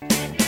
Thank you.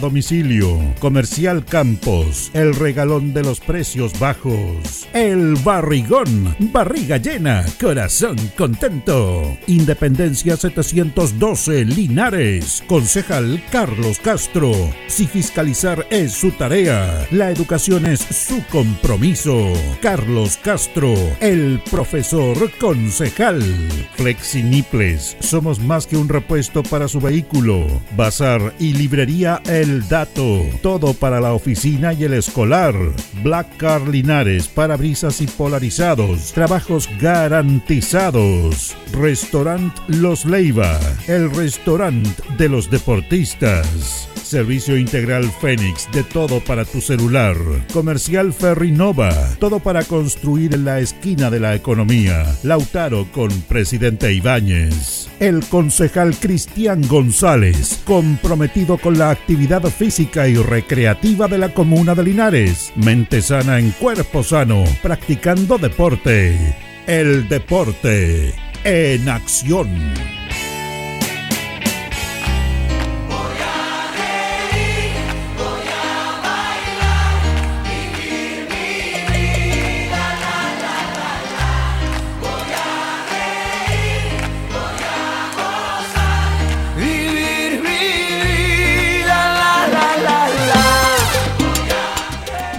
domicilio. Comercial Campos, el regalón de los precios bajos. El barrigón, barriga llena, corazón contento. Independencia 712, Linares. Concejal Carlos Castro. Si fiscalizar es su tarea, la educación es su compromiso. Carlos Castro, el profesor concejal. Flexiniples, somos más que un repuesto para su vehículo. Bazar y librería El Dato, todo para la oficina y el escolar. Black Car Linares, parabrisas y polarizados, trabajos garantizados. Restaurant Los Leiva, el restaurante de los deportistas. Servicio Integral Fénix, de todo para tu celular. Comercial Ferrinova, todo para construir en la esquina de la economía. Lautaro con Presidente Ibáñez. El concejal Cristian González, comprometido con la actividad física y recreativa de la comuna de Linares. Mente sana en cuerpo sano, practicando deporte. El deporte en acción.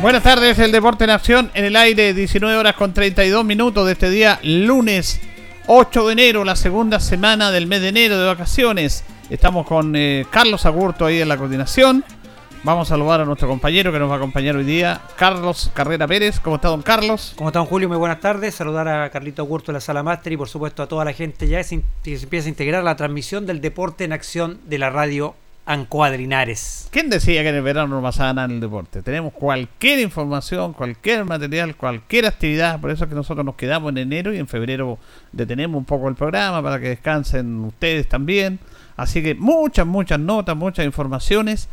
Buenas tardes, el Deporte en Acción en el aire, 19 horas con 32 minutos de este día, lunes 8 de enero, la segunda semana del mes de enero de vacaciones. Estamos con eh, Carlos Agurto ahí en la coordinación. Vamos a saludar a nuestro compañero que nos va a acompañar hoy día, Carlos Carrera Pérez. ¿Cómo está, don Carlos? ¿Cómo está, don Julio? Muy buenas tardes. Saludar a Carlito Agurto de la Sala Máster y, por supuesto, a toda la gente ya que se empieza a integrar la transmisión del Deporte en Acción de la radio Ancuadrinares. ¿Quién decía que en el verano no pasaba nada en el deporte? Tenemos cualquier información, cualquier material, cualquier actividad. Por eso es que nosotros nos quedamos en enero y en febrero detenemos un poco el programa para que descansen ustedes también. Así que muchas, muchas notas, muchas informaciones.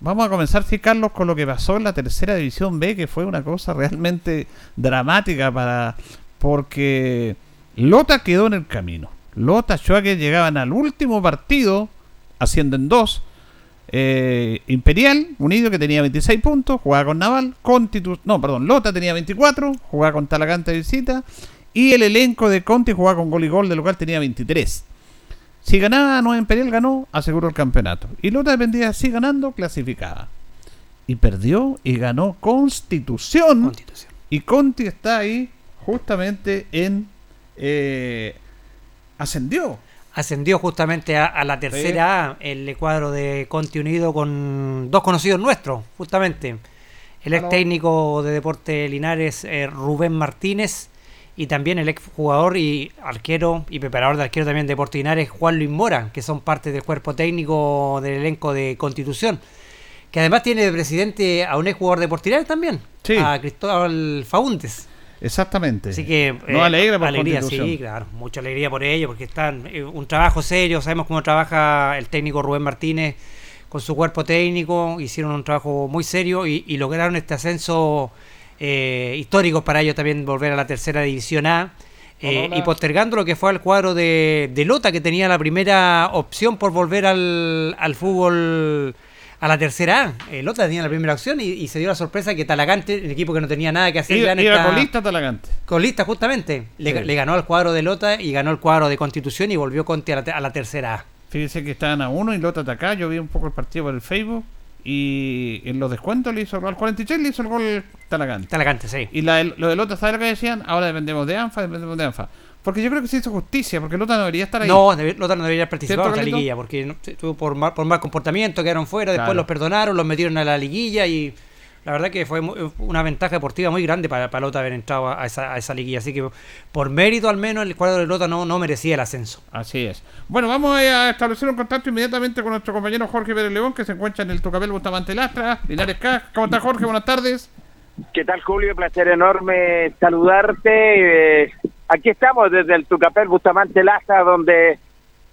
Vamos a comenzar, sí, Carlos, con lo que pasó en la tercera división B, que fue una cosa realmente dramática para. porque Lota quedó en el camino. Lota, que llegaban al último partido, ascienden dos eh, Imperial, unido, que tenía 26 puntos, jugaba con Naval. Constitu no, perdón, Lota tenía 24, jugaba con Talagante de visita. Y el elenco de Conti jugaba con gol y gol, de local tenía 23. Si ganaba Nueva Imperial, ganó, aseguró el campeonato. Y Lota dependía, si ganando, clasificaba. Y perdió y ganó Constitución. Constitución. Y Conti está ahí justamente en... Eh, ascendió ascendió justamente a, la tercera A, el cuadro de Conti Unido con dos conocidos nuestros, justamente. El ex técnico de Deporte Linares, eh, Rubén Martínez, y también el ex jugador y arquero y preparador de arquero también de Deporte Linares, Juan Luis Mora, que son parte del cuerpo técnico del elenco de Constitución. Que además tiene de presidente a un ex jugador de Linares también, a Cristóbal Faúndes. Exactamente. Así que. No eh, alegra por alegría, sí, claro. Mucha alegría por ello, porque están. Eh, un trabajo serio. Sabemos cómo trabaja el técnico Rubén Martínez con su cuerpo técnico. Hicieron un trabajo muy serio y, lograron este ascenso eh, histórico para ellos también volver a la tercera división A. y postergando lo que fue al cuadro de, de, Lota, que tenía la primera opción por volver al, al fútbol a la tercera A. El otro tenía la primera opción y, se dio la sorpresa que Talagante, el equipo que no tenía nada que hacer, iba, iba colista Talagante. Colista, justamente. Le, ganó al cuadro de Lota y ganó el cuadro de Constitución y volvió Conti a la, tercera A. Fíjese que estaban a uno y Lota acá. Yo vi un poco el partido por el Facebook. Y en los descuentos le hizo el gol. Al 43 le hizo el gol Talagante. Talagante, sí. Y la, lo de Lota, ¿sabes lo que decían? Ahora dependemos de ANFA, dependemos de ANFA. Porque yo creo que se hizo justicia, porque Lota no debería estar ahí. No, debe- Lota no debería participar ¿Cierto, en la liguilla, porque no- tuvo por mal, por mal comportamiento, quedaron fuera, después Claro. los perdonaron, los metieron a la liguilla y la verdad que fue mu- una ventaja deportiva muy grande para, para Lota haber entrado a esa, a esa liguilla. Así que por mérito al menos el cuadro de Lota no, no merecía el ascenso. Así es. Bueno, vamos a establecer un contacto inmediatamente con nuestro compañero Jorge Pérez León, que se encuentra en el Tucapel Bustamante Lastra, Linares Cas. ¿Cómo está Jorge? Buenas tardes. ¿Qué tal, Julio? Placer enorme saludarte. Eh, aquí estamos desde el Tucapel Bustamante Laza, donde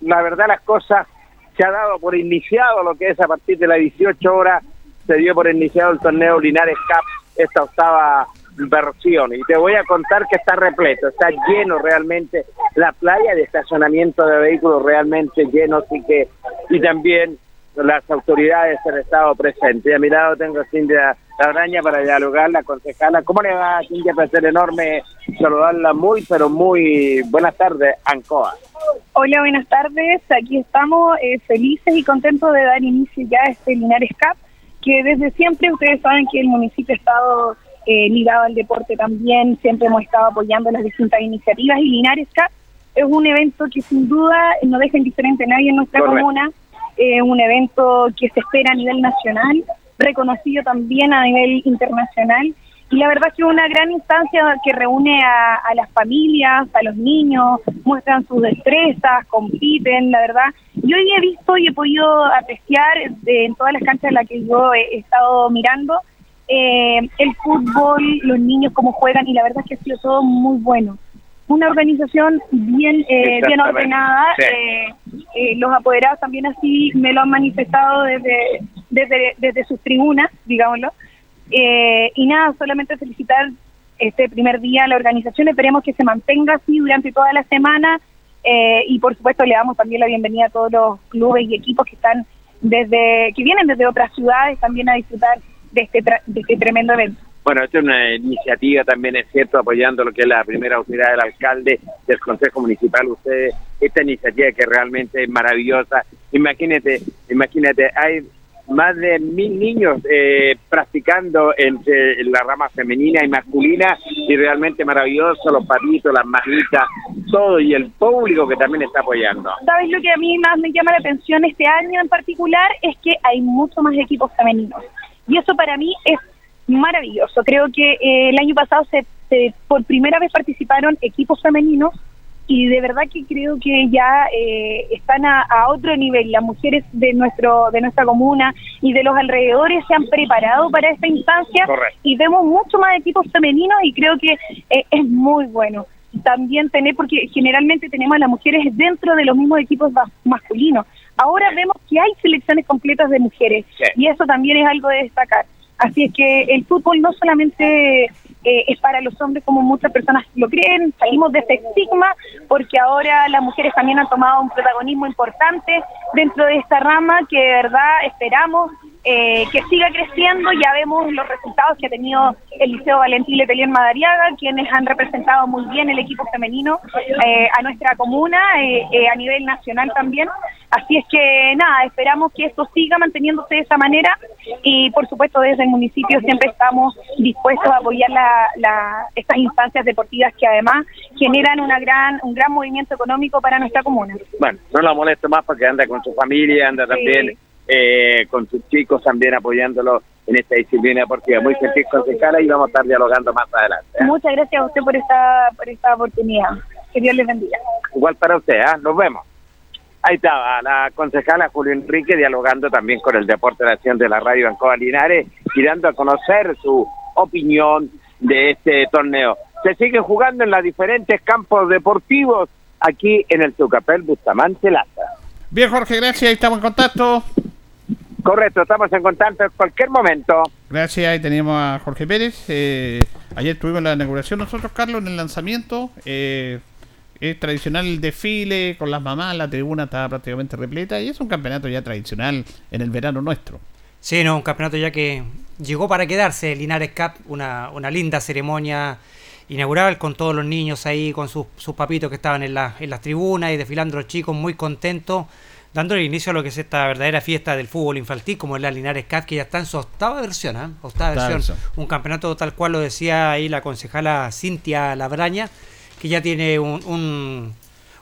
la verdad las cosas se ha dado por iniciado lo que es a partir de las 18 horas, se dio por iniciado el torneo Linares Cup, esta octava versión. Y te voy a contar que está repleto, está lleno realmente la playa de estacionamiento de vehículos realmente lleno, así que, y también las autoridades han estado presentes. Y a mi lado tengo a Cintia Araña para dialogar, la concejala. ¿Cómo le va, Cintia? Placer enorme saludarla muy, pero muy buenas tardes, Ancoa. Hola, buenas tardes. Aquí estamos eh, felices y contentos de dar inicio ya a este Linares Cup, que desde siempre ustedes saben que el municipio ha estado eh, ligado al deporte también, siempre hemos estado apoyando las distintas iniciativas y Linares Cup es un evento que sin duda no deja indiferente a nadie en nuestra Correcto. comuna, es un evento que se espera a nivel nacional, reconocido también a nivel internacional y la verdad es que es una gran instancia que reúne a, las familias, a los niños, muestran sus destrezas, compiten, la verdad. Yo hoy he visto y he podido apreciar eh, en todas las canchas en las que yo he, he estado mirando eh, el fútbol, los niños cómo juegan y la verdad es que ha sido todo muy bueno. Una organización bien eh, bien ordenada, Sí. eh, eh, los apoderados también así me lo han manifestado desde, desde, desde sus tribunas, digámoslo. Eh, y nada, solamente felicitar este primer día a la organización, esperemos que se mantenga así durante toda la semana eh, y por supuesto le damos también la bienvenida a todos los clubes y equipos que están desde que vienen desde otras ciudades también a disfrutar de este tra- de este tremendo evento. Bueno, esta es una iniciativa también, es cierto, apoyando lo que es la primera autoridad del alcalde, del Consejo Municipal. Ustedes, esta iniciativa que realmente es maravillosa. Imagínate, imagínate, hay más de mil niños eh, practicando entre la rama femenina y masculina y realmente maravilloso, los patitos, las manitas, todo y el público que también está apoyando. ¿Sabes lo que a mí más me llama la atención este año en particular? Es que hay mucho más equipos femeninos. Y eso para mí es maravilloso. Creo que eh, el año pasado se, se- por primera vez participaron equipos femeninos y de verdad que creo que ya eh, están a, a otro nivel. Las mujeres de nuestro de nuestra comuna y de los alrededores se han preparado para esta instancia Correcto. y vemos mucho más equipos femeninos y creo que eh, es muy bueno. También tener, porque generalmente tenemos a las mujeres dentro de los mismos equipos ma- masculinos. Ahora vemos que hay selecciones completas de mujeres Sí. y eso también es algo de destacar. Así es que el fútbol no solamente eh, es para los hombres como muchas personas lo creen, salimos de ese estigma porque ahora las mujeres también han tomado un protagonismo importante dentro de esta rama que de verdad esperamos eh, que siga creciendo. Ya vemos los resultados que ha tenido el Liceo Valentín Letelier Madariaga, quienes han representado muy bien el equipo femenino eh, a nuestra comuna, eh, eh, a nivel nacional también. Así es que nada, esperamos que esto siga manteniéndose de esa manera y por supuesto desde el municipio siempre estamos dispuestos a apoyar la, la- estas instancias deportivas que además generan una gran, un gran movimiento económico para nuestra comuna. Bueno, no la molesto más porque anda con su familia, anda también eh, con sus chicos también apoyándolo en esta disciplina deportiva. Muy feliz concejala y vamos a estar dialogando más adelante. ¿eh? Muchas gracias a usted por esta, por esta oportunidad. Que Dios les bendiga. Igual para usted, ¿ah? nos vemos. Ahí estaba la concejala Julio Enrique dialogando también con el Deporte de Acción de la Radio Ancoa Linares y dando a conocer su opinión de este torneo. Se sigue jugando en los diferentes campos deportivos aquí en el Tucapel Bustamante Laza. Bien, Jorge, gracias. Ahí estamos en contacto. Correcto, estamos en contacto en cualquier momento. Gracias, ahí teníamos a Jorge Pérez. Eh, ayer tuvimos la inauguración nosotros, Carlos, en el lanzamiento. Eh, es tradicional el desfile con las mamás, la tribuna estaba prácticamente repleta y es un campeonato ya tradicional en el verano nuestro. Sí, no, un campeonato ya que llegó para quedarse, el Linares Cup, una, una linda ceremonia inaugural con todos los niños ahí, con sus, sus papitos que estaban en, la- en las tribunas y desfilando los chicos muy contentos dándole inicio a lo que es esta verdadera fiesta del fútbol infantil, como es la Linares Cup, que ya está en su octava versión, ¿eh? octava versión. versión. Un campeonato tal cual lo decía ahí la concejala Cintia Labraña, que ya tiene un, un,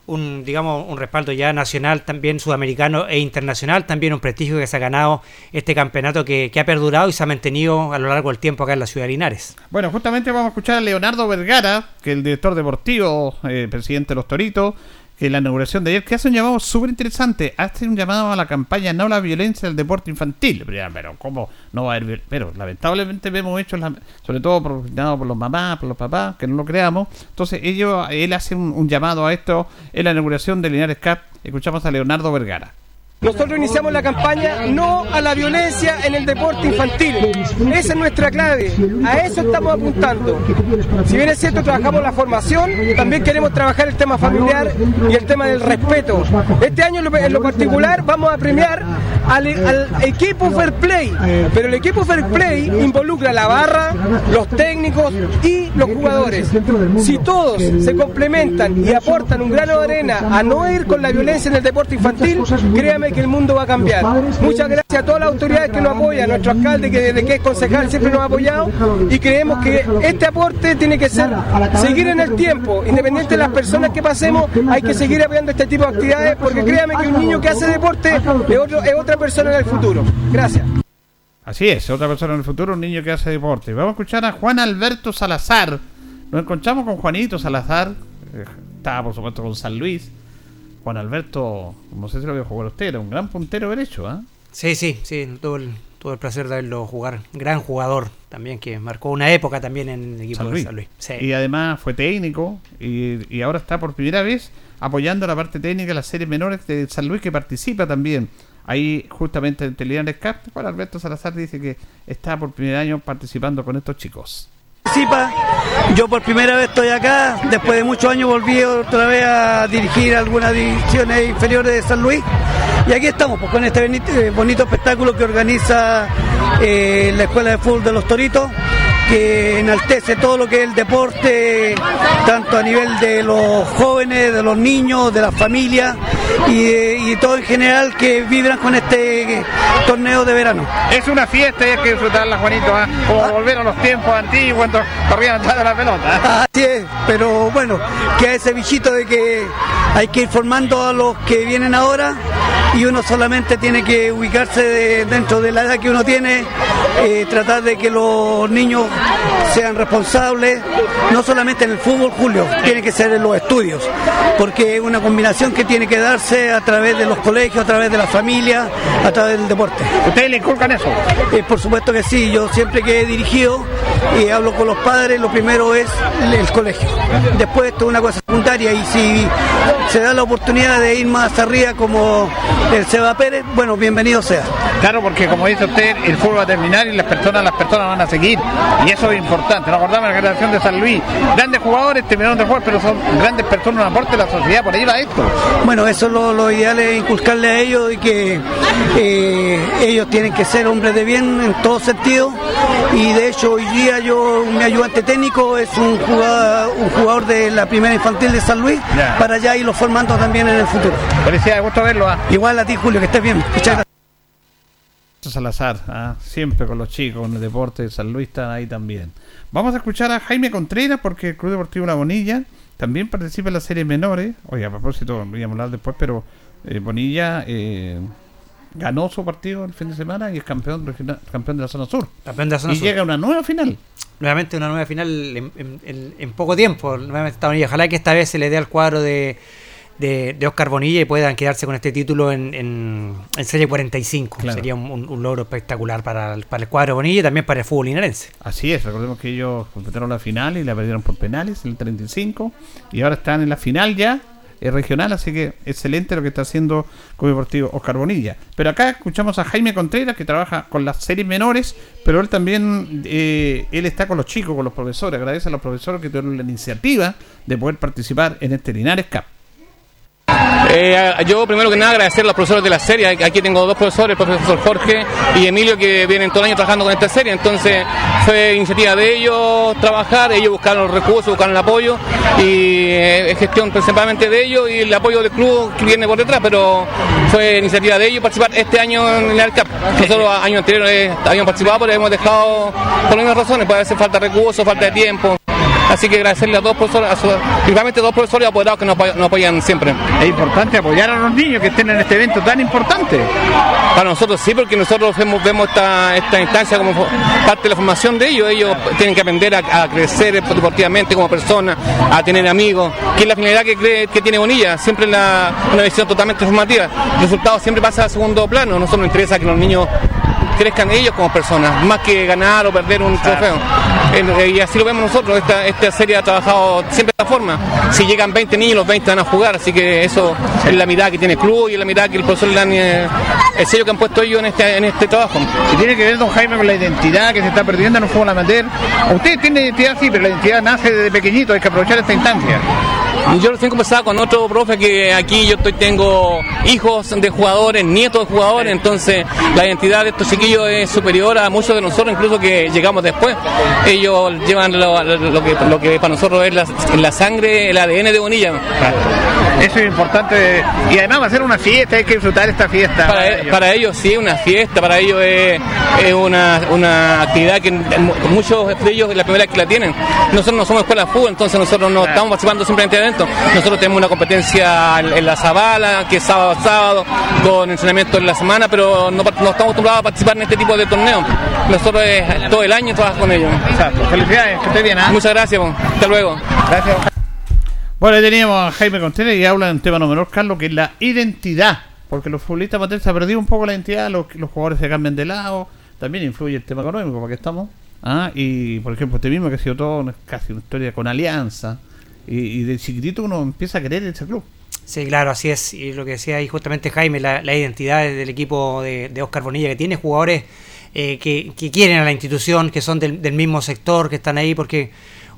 un, digamos, un respaldo ya nacional, también sudamericano e internacional, también un prestigio que se ha ganado este campeonato que, que ha perdurado y se ha mantenido a lo largo del tiempo acá en la ciudad de Linares. Bueno, justamente vamos a escuchar a Leonardo Vergara, que es el director deportivo, eh, presidente de los Toritos, que la inauguración de ayer, que hace un llamado súper interesante, hace un llamado a la campaña No la violencia del deporte infantil. Pero, ¿cómo no va a haber? Pero lamentablemente vemos hechos, sobre todo coordinados por los mamás, por los papás, que no lo creamos. Entonces ellos, él hace un, un llamado a esto en la inauguración de Linares Cup. Escuchamos a Leonardo Vergara. Nosotros iniciamos la campaña no a la violencia en el deporte infantil. Esa es nuestra clave. A eso estamos apuntando. Si bien es cierto, trabajamos la formación, también queremos trabajar el tema familiar y el tema del respeto. Este año en lo, particular vamos a premiar al, equipo Fair Play. Pero el equipo Fair Play involucra la barra, los técnicos y los jugadores. Si todos se complementan y aportan un grano de arena a no ir con la violencia en el deporte infantil, créame que el mundo va a cambiar. Muchas gracias a todas las autoridades que nos apoyan, a nuestro alcalde que desde que es concejal siempre nos ha apoyado y creemos que este aporte tiene que ser seguir en el tiempo, independiente de las personas que pasemos, hay que seguir apoyando este tipo de actividades porque créame que un niño que hace deporte es otra persona en el futuro. Gracias. Así es, otra persona en el futuro, un niño que hace deporte. Vamos a escuchar a Juan Alberto Salazar. Nos encontramos con Juanito Salazar. eh, Estaba, por supuesto, con San Luis. Juan Alberto, no sé si lo vio jugar usted, era un gran puntero derecho, ¿ah? Sí, sí, sí, tuve el, tuve el placer de verlo jugar. Gran jugador también, que marcó una época también en el equipo San de. San Luis. Sí. Y además fue técnico y, y ahora está por primera vez apoyando la parte técnica de las series menores de San Luis que participa también. Ahí justamente en Telinares Cup, Juan Alberto Salazar dice que está por primer año participando con estos chicos. Yo por primera vez estoy acá, después de muchos años volví otra vez a dirigir algunas divisiones inferiores de San Luis. Y aquí estamos pues, con este eh, bonito espectáculo que organiza eh, la Escuela de Fútbol de los Toritos, que enaltece todo lo que es el deporte, tanto a nivel de los jóvenes, de los niños, de las familias y, y todo en general que vibran con este torneo de verano. Es una fiesta y hay que disfrutarla, Juanito, ¿ah? como volver a los tiempos antiguos cuando corrían atrás de la pelota. ¿ah? Así es, pero bueno, queda ese bichito de que hay que ir formando a los que vienen ahora y uno solamente tiene que ubicarse de- dentro de la edad que uno tiene, eh, tratar de que los niños sean responsables, no solamente en el fútbol, Julio, tiene que ser en los estudios, porque es una combinación que tiene que darse a través de los colegios, a través de la familia, a través del deporte. ¿Ustedes le inculcan eso? Eh, por supuesto que sí, yo siempre que he dirigido y hablo con los padres, lo primero es el, colegio. Después esto es una cosa secundaria y si se da la oportunidad de ir más arriba como el Seba Pérez, bueno, bienvenido sea. Claro, porque como dice usted, el fútbol va a terminar y las personas, las personas van a seguir. Y eso es importante. Nos acordamos de la generación de San Luis. Grandes jugadores terminaron de jugar, pero son grandes personas, un aporte a la sociedad. Por ahí va esto. Bueno, eso es lo, lo ideal es inculcarle a ellos y que eh, ellos tienen que ser hombres de bien en todo sentido. Y de hecho hoy día yo, mi ayudante técnico es un jugador, un jugador de la primera infantil de San Luis, para ya irlo formando también en el futuro. Felicidades, gusto verlo. ¿ah? Igual a ti, Julio, que estés bien. Muchas gracias. Salazar, ¿ah? siempre con los chicos, con el deporte de San Luis están ahí también. Vamos a escuchar a Jaime Contreras porque el Club Deportivo La Bonilla también participa en las series menores. Oye, a propósito, voy a hablar después, pero eh, Bonilla eh, ganó su partido el fin de semana y es campeón campeón de la zona sur. Campeón de la zona Y sur. llega a una nueva final. Nuevamente una nueva final en, en- en- en poco tiempo. Nuevamente está Bonilla. Ojalá que esta vez se le dé al cuadro de, de, de Oscar Bonilla y puedan quedarse con este título en, en, en Serie 45. Claro. Sería un, logro espectacular para, el- para el cuadro Bonilla y también para el fútbol linarense. Así es, recordemos que ellos completaron la final y la perdieron por penales en el 35 y ahora están en la final ya eh, regional, así que excelente lo que está haciendo Club Deportivo Oscar Bonilla. Pero acá escuchamos a Jaime Contreras que trabaja con las series menores, pero él también eh, él está con los chicos, con los profesores, agradece a los profesores que tuvieron la iniciativa de poder participar en este Linares Cup. Eh, yo primero que nada agradecer a los profesores de la serie. Aquí tengo dos profesores, el profesor Jorge y Emilio, que vienen todo el año trabajando con esta serie. Entonces fue iniciativa de ellos trabajar, ellos buscaron los recursos, buscaron el apoyo y eh, es gestión principalmente de ellos y el apoyo del club que viene por detrás, pero fue iniciativa de ellos participar este año en el ARCAP. Nosotros años anteriores habíamos participado, pero hemos dejado por las mismas razones, puede hacer falta de recursos, falta de tiempo. Así que agradecerle a dos profesores, a su, principalmente a dos profesores apoderados que nos apoyan, nos apoyan, siempre. Es importante apoyar a los niños que estén en este evento tan importante. Para nosotros sí, porque nosotros vemos, vemos esta, esta instancia como parte de la formación de ellos. Ellos tienen que aprender a, a crecer deportivamente como personas, a tener amigos, que es la finalidad que, cree, que tiene Bonilla, siempre la, una visión totalmente formativa. El resultado siempre pasa a segundo plano. A nosotros nos interesa que los niños crezcan ellos como personas, más que ganar o perder un trofeo. Y así lo vemos nosotros, esta, esta serie ha trabajado siempre de esta forma. Si llegan 20 niños, los 20 van a jugar, así que eso es la mirada que tiene el club y es la mirada que el profesor Lani, el sello que han puesto ellos en este, en este trabajo. Y tiene que ver, don Jaime, con la identidad que se está perdiendo en el fútbol amateur. Usted tiene identidad, sí, pero la identidad nace desde pequeñito, hay que aprovechar esta instancia. Yo recién conversaba con otro profe que aquí yo estoy, tengo hijos de jugadores, nietos de jugadores, entonces la identidad de estos chiquillos es superior a muchos de nosotros, incluso que llegamos después. Ellos llevan lo, lo que, lo que para nosotros es la, la, sangre, el ADN de Bonilla. Eso es importante y además va a ser una fiesta, hay que disfrutar esta fiesta. Para, para, ellos. para ellos sí, una fiesta, para ellos es, es una, una, actividad que muchos de ellos es la primera vez que la tienen. Nosotros no somos escuela de fútbol, entonces nosotros no estamos participando simplemente de evento. Nosotros tenemos una competencia en la Zabala, que es sábado a sábado, con entrenamiento en la semana, pero no, no estamos acostumbrados a participar en este tipo de torneos. Nosotros es, todo el año trabajo con ellos. Exacto. Felicidades, que esté bien. ¿eh? Muchas gracias, hasta luego. Gracias. Bueno, ahí teníamos a Jaime Contreras y habla en tema no menor, Carlos, que es la identidad. Porque los futbolistas amateurs se ha perdido un poco la identidad, los, los jugadores se cambian de lado, también influye el tema económico, porque estamos. Ah, y por ejemplo, este mismo que ha sido todo casi una historia con alianza. Y, y de chiquitito uno empieza a querer ese club. Sí, claro, así es. Y lo que decía ahí justamente Jaime, la, la identidad del equipo de, de, Oscar Bonilla, que tiene jugadores eh, que, que, quieren a la institución, que son del, del, mismo sector, que están ahí, porque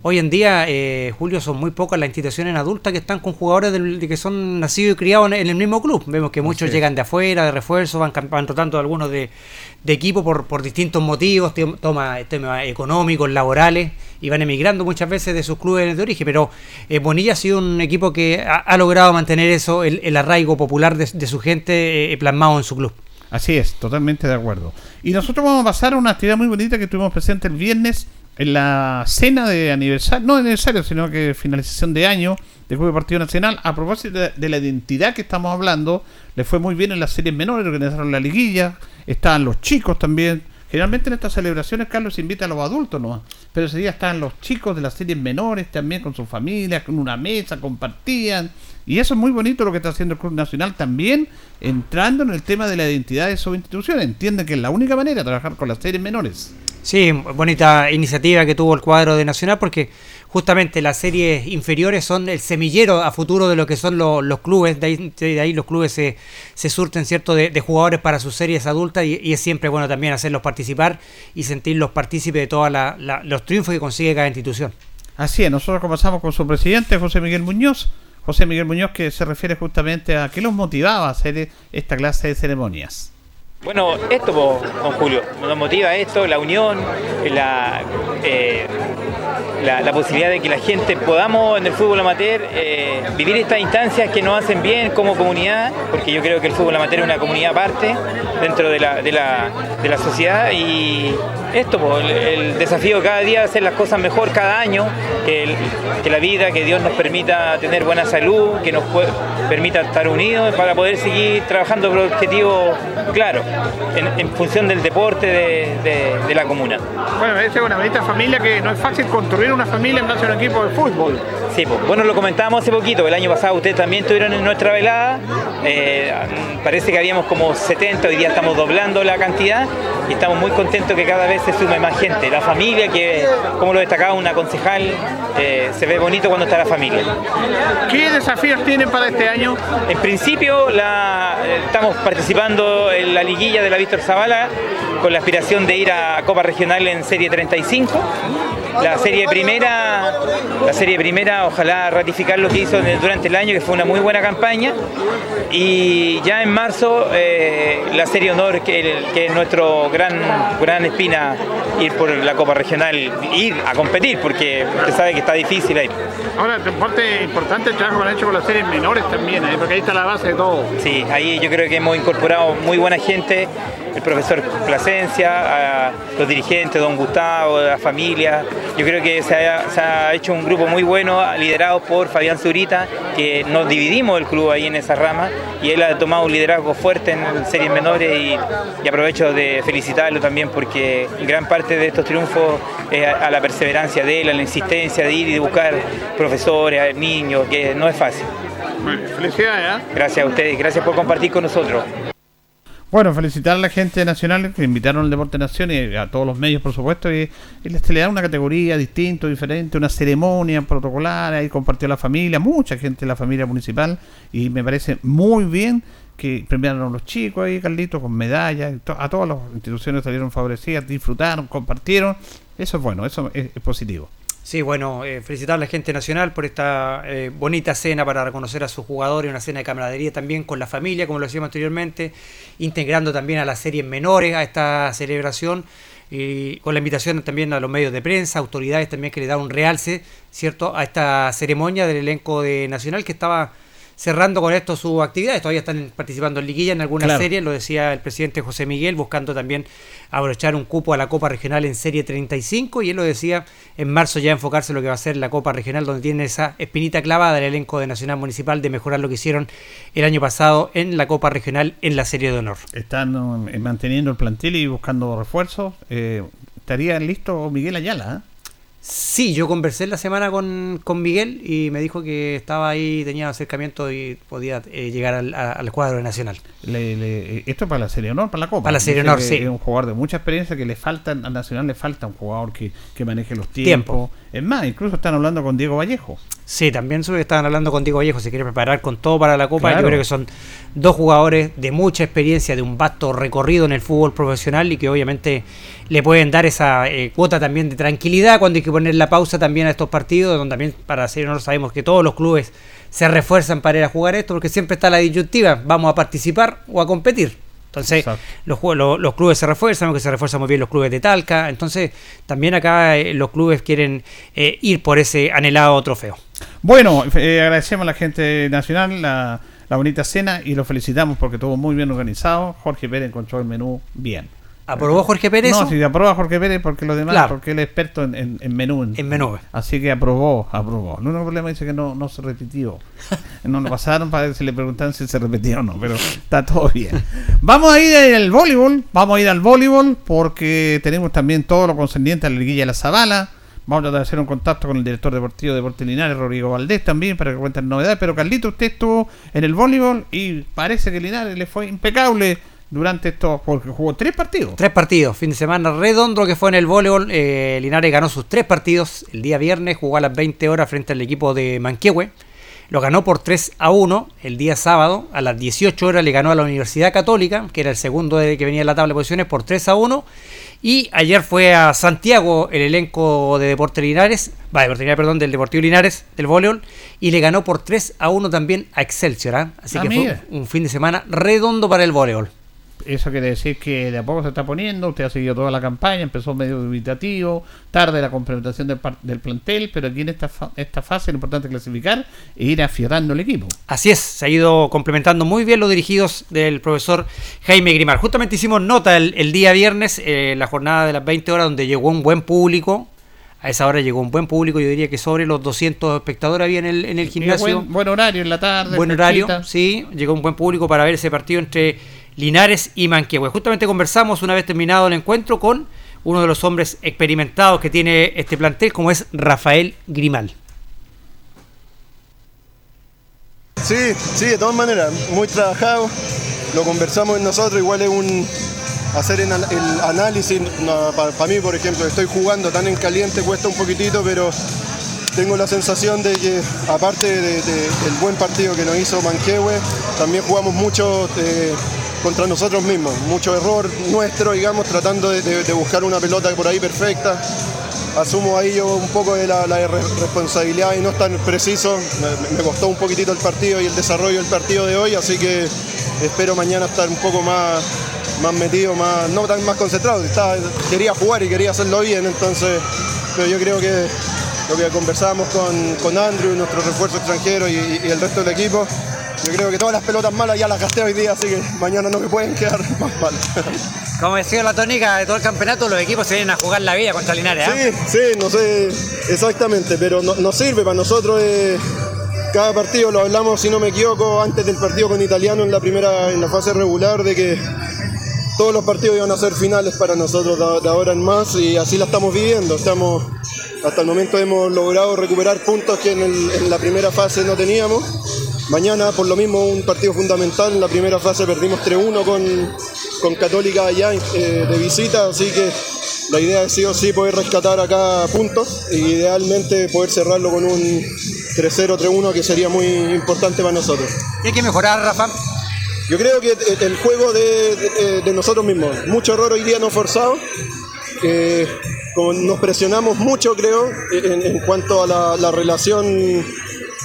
hoy en día, eh, Julio, son muy pocas las instituciones adultas que están con jugadores del, de que son nacidos y criados en, en, el mismo club. Vemos que muchos sí. llegan de afuera, de refuerzo, van, van rotando algunos de, de equipo por, por distintos motivos, toma temas económicos, laborales, y van emigrando muchas veces de sus clubes de origen, pero eh, Bonilla ha sido un equipo que ha, ha logrado mantener eso, el, el arraigo popular de, de su gente eh, plasmado en su club. Así es, totalmente de acuerdo. Y nosotros vamos a pasar a una actividad muy bonita que tuvimos presente el viernes en la cena de aniversario, no de aniversario, sino que finalización de año del Club Partido Nacional. A propósito de, la identidad que estamos hablando, le fue muy bien en las series menores, organizaron la liguilla, estaban los chicos también. Generalmente en estas celebraciones, Carlos, invita a los adultos nomás. Pero ese día estaban los chicos de las series menores también con sus familias, con una mesa, compartían. Y eso es muy bonito lo que está haciendo el Club Nacional también, entrando en el tema de la identidad de sus instituciones. Entienden que es la única manera de trabajar con las series menores. Sí, bonita iniciativa que tuvo el cuadro de Nacional porque justamente las series inferiores son el semillero a futuro de lo que son los, clubes, de ahí, de ahí, los clubes se, se surten cierto de, jugadores para sus series adultas y, y, es siempre bueno también hacerlos participar y sentirlos partícipes de todos los triunfos que consigue cada institución. Así es, nosotros conversamos con su presidente José Miguel Muñoz, José Miguel Muñoz que se refiere justamente a qué los motivaba a hacer esta clase de ceremonias. Bueno, esto, don Julio, nos motiva esto, la unión, la, eh, la, la, posibilidad de que la gente podamos en el fútbol amateur eh, vivir estas instancias que nos hacen bien como comunidad, porque yo creo que el fútbol amateur es una comunidad aparte dentro de la, de la, de la sociedad y esto, el, el, desafío cada día hacer las cosas mejor cada año, que, la vida, que Dios nos permita tener buena salud, que nos permita estar unidos para poder seguir trabajando por objetivos claros en, en, función del deporte de, de, de, la comuna. Bueno, esa es una bonita familia que no es fácil construir una familia en base a un equipo de fútbol. Sí, pues, bueno, lo comentábamos hace poquito, el año pasado ustedes también estuvieron en nuestra velada, eh, parece que habíamos como 70, hoy día estamos doblando la cantidad y estamos muy contentos que cada vez se sume más gente, la familia, que como lo destacaba una concejal, eh, se ve bonito cuando está la familia. ¿Qué desafíos tienen para este año? En principio la, estamos participando en la liguilla de la Víctor Zavala con la aspiración de ir a Copa Regional en Serie 35. La serie primera, la serie primera, ojalá ratificar lo que hizo durante el año, que fue una muy buena campaña. Y ya en marzo, eh, la serie honor, que, que, es nuestro gran, gran espina, ir por la Copa Regional, ir a competir, porque usted sabe que está difícil ahí. Ahora, es importante el trabajo que han hecho con las series menores también, ¿eh? porque ahí está la base de todo. Sí, ahí yo creo que hemos incorporado muy buena gente el profesor Plasencia, a los dirigentes, don Gustavo, la familia. Yo creo que se ha, hecho un grupo muy bueno, liderado por Fabián Zurita, que nos dividimos el club ahí en esa rama y él ha tomado un liderazgo fuerte en series menores y, aprovecho de felicitarlo también porque gran parte de estos triunfos es a, la perseverancia de él, a la insistencia de ir y de buscar profesores, niños, que no es fácil. Felicidades. ¿eh? Gracias a ustedes, gracias por compartir con nosotros. Bueno, felicitar a la gente nacional que invitaron al Deporte Nación y a todos los medios, por supuesto, y, les le da una categoría distinta, diferente, una ceremonia protocolar, ahí compartió la familia, mucha gente de la familia municipal, y me parece muy bien que premiaron a los chicos ahí, Carlitos, con medallas, a todas las instituciones salieron favorecidas, disfrutaron, compartieron, eso es bueno, eso es positivo. Sí, bueno, eh, felicitar a la gente nacional por esta eh, bonita cena para reconocer a sus jugadores, una cena de camaradería también con la familia, como lo decíamos anteriormente, integrando también a las series menores a esta celebración y con la invitación también a los medios de prensa, autoridades también que le da un realce, ¿cierto?, a esta ceremonia del elenco de Nacional que estaba cerrando con esto sus actividades. Todavía están participando en liguilla en algunas series, lo decía el presidente José Miguel, buscando también abrochar un cupo a la Copa Regional en Serie 35 y él lo decía en marzo ya enfocarse en lo que va a ser la Copa Regional, donde tiene esa espinita clavada del elenco de Nacional Municipal de mejorar lo que hicieron el año pasado en la Copa Regional en la Serie de Honor. Están eh, manteniendo el plantel y buscando refuerzos. Eh, estaría listo Miguel Ayala. ¿eh? Sí, yo conversé la semana con, Miguel y me dijo que estaba ahí, tenía acercamiento y podía eh, llegar al, cuadro nacional. esto es para la Serie Honor, para la Copa. Para la Serie Honor, sí. Es un jugador de mucha experiencia que le falta, al Nacional le falta un jugador que, maneje los tiempos. Es más, incluso están hablando con Diego Vallejo. Sí, también sobre estaban hablando con Diego Vallejo, se quiere preparar con todo para la Copa. Yo creo que son dos jugadores de mucha experiencia, de un vasto recorrido en el fútbol profesional y que obviamente le pueden dar esa eh, cuota también de tranquilidad cuando hay que poner la pausa también a estos partidos, donde también para ser no sabemos que todos los clubes se refuerzan para ir a jugar esto, porque siempre está la disyuntiva, vamos a participar o a competir. Entonces, los, los, clubes se refuerzan, que se refuerzan muy bien los clubes de Talca. Entonces, también acá eh, los clubes quieren eh, ir por ese anhelado trofeo. Bueno, agradecemos a la gente nacional la, la bonita cena y lo felicitamos porque estuvo muy bien organizado. Jorge Pérez encontró el menú bien. ¿Aprobó Jorge Pérez? No, sí, aprobó Jorge Pérez porque lo demás, porque él es experto en, menú. En, menú. Así que aprobó, aprobó. El único problema dice que no, no se repitió. no lo pasaron para ver si le preguntan si se repitió o no, pero está todo bien. Vamos a ir al voleibol, vamos a ir al voleibol porque tenemos también todo lo concerniente a la liguilla de la Zabala. Vamos a tratar de hacer un contacto con el director deportivo de Deportes Linares, Rodrigo Valdés, también, para que cuenten novedades. Pero Carlito, usted estuvo en el voleibol y parece que Linares le fue impecable durante estos, porque jugó tres partidos. Tres partidos, fin de semana redondo que fue en el voleibol. Eh, Linares ganó sus tres partidos el día viernes, jugó a las 20 horas frente al equipo de Manquehue. Lo ganó por 3 a 1 el día sábado. A las 18 horas le ganó a la Universidad Católica, que era el segundo de que venía en la tabla de posiciones, por 3 a 1. Y ayer fue a Santiago el elenco de Deportes Linares, va, Deportes perdón, del Deportivo Linares, del voleibol, y le ganó por 3 a 1 también a Excelsior. ¿ah? Así que fue un fin de semana redondo para el voleibol eso quiere decir que de a poco se está poniendo, usted ha seguido toda la campaña, empezó medio dubitativo, tarde la complementación del, del plantel, pero aquí en esta, esta fase lo importante es clasificar e ir afiatando el equipo. Así es, se ha ido complementando muy bien los dirigidos del profesor Jaime Grimar. Justamente hicimos nota el, día viernes, eh, la jornada de las 20 horas, donde llegó un buen público, a esa hora llegó un buen público, yo diría que sobre los 200 espectadores había en el, en el gimnasio. Buen, horario en la tarde. Buen horario, sí, llegó un buen público para ver ese partido entre Linares y Manquehue. Justamente conversamos una vez terminado el encuentro con uno de los hombres experimentados que tiene este plantel, como es Rafael Grimal. Sí, sí, de todas maneras, muy trabajado, lo conversamos nosotros, igual es un hacer el, análisis, para, mí por ejemplo, estoy jugando tan en caliente, cuesta un poquitito, pero tengo la sensación de que aparte del buen partido que nos hizo Manquehue, también jugamos mucho... Eh, contra nosotros mismos. Mucho error nuestro, digamos, tratando de, buscar una pelota por ahí perfecta. asumo ahí yo un poco de la, la re- responsabilidad y no es tan preciso. Me, costó un poquitito el partido y el desarrollo del partido de hoy, así que espero mañana estar un poco más, más metido, más, no tan más concentrado. Estaba- quería jugar y quería hacerlo bien, entonces, pero yo creo que lo que conversábamos con, con Andrew, nuestro refuerzo extranjero y el resto del equipo, yo creo que todas las pelotas malas ya las gasté hoy día, así que mañana no me pueden quedar más mal. Como decía la tónica de todo el campeonato, los equipos se vienen a jugar la vida contra Linares. ¿ah? Sí, sí, no sé exactamente, pero no- nos sirve para nosotros. eh, cada partido lo hablamos, si no me equivoco, antes del partido con Italiano en la primera, en la fase regular, de que todos los partidos iban a ser finales para nosotros de, de ahora en más y así la estamos viviendo. Estamos, hasta el momento hemos logrado recuperar puntos que en, el- en la primera fase no teníamos. Mañana, por lo mismo, un partido fundamental. En la primera fase perdimos 3-1 con, con Católica allá eh, de visita, así que la idea es sí o sí poder rescatar acá puntos e idealmente poder cerrarlo con un 3-0, 3-1 que sería muy importante para nosotros. ¿Qué hay que mejorar, Rafa? Yo creo que el- el juego de, de- de nosotros mismos, mucho error hoy día no forzado, eh, nos presionamos mucho creo en, en cuanto a la, la relación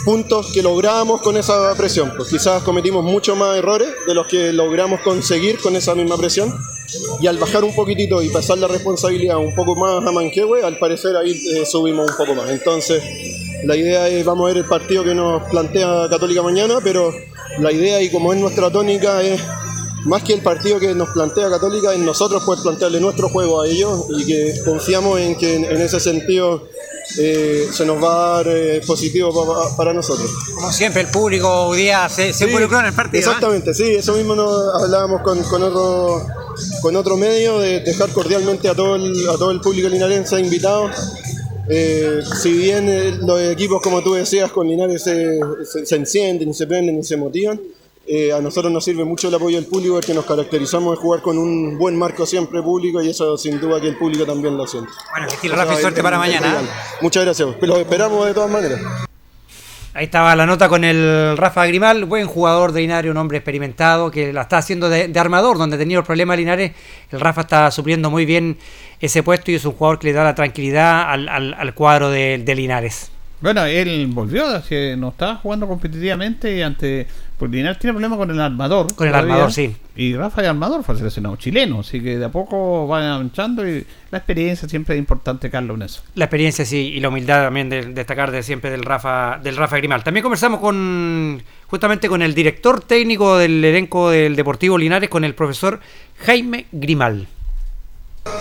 puntos que logramos con esa presión, pues quizás cometimos mucho más errores de los que logramos conseguir con esa misma presión y al bajar un poquitito y pasar la responsabilidad un poco más a Manquehue, al parecer ahí eh, subimos un poco más. Entonces, la idea es, vamos a ver el partido que nos plantea Católica mañana, pero la idea y como es nuestra tónica es más que el partido que nos plantea Católica, en nosotros poder plantearle nuestro juego a ellos y que confiamos en que en, en ese sentido eh, se nos va a dar eh, positivo pa- pa- para nosotros. Como siempre, el público hoy día se, se Sí, involucró en el partido. Exactamente, sí, eso mismo nos hablábamos con, con otro con otro medio de dejar cordialmente a todo el, a todo el público linarense invitado. Eh, si bien los equipos, como tú decías, con Linares se, se- se encienden y se prenden y se motivan, eh, a nosotros nos sirve mucho el apoyo del público porque nos caracterizamos de jugar con un buen marco siempre público y eso sin duda que el público también lo siente. Bueno, estilo Rafa y suerte para mañana. ¿ah? Muchas gracias, los esperamos de todas maneras. Ahí estaba la nota con el Rafa Grimal, buen jugador de Linares, un hombre experimentado que la está haciendo de, de armador, donde tenía el problema Linares. El Rafa está supliendo muy bien ese puesto y es un jugador que le da la tranquilidad al, al- al cuadro de, de Linares. Bueno, él volvió, que no estaba jugando competitivamente y ante. Porque Linares tiene problemas con el armador. Con el armador, sí. Y Rafa el armador fue seleccionado chileno, así que de a poco van avanzando y la experiencia siempre es importante, Carlos, en eso. La experiencia sí y la humildad también de destacar de siempre del Rafa del Rafa Grimal. También conversamos con justamente con el director técnico del elenco del Deportivo Linares, con el profesor Jaime Grimal.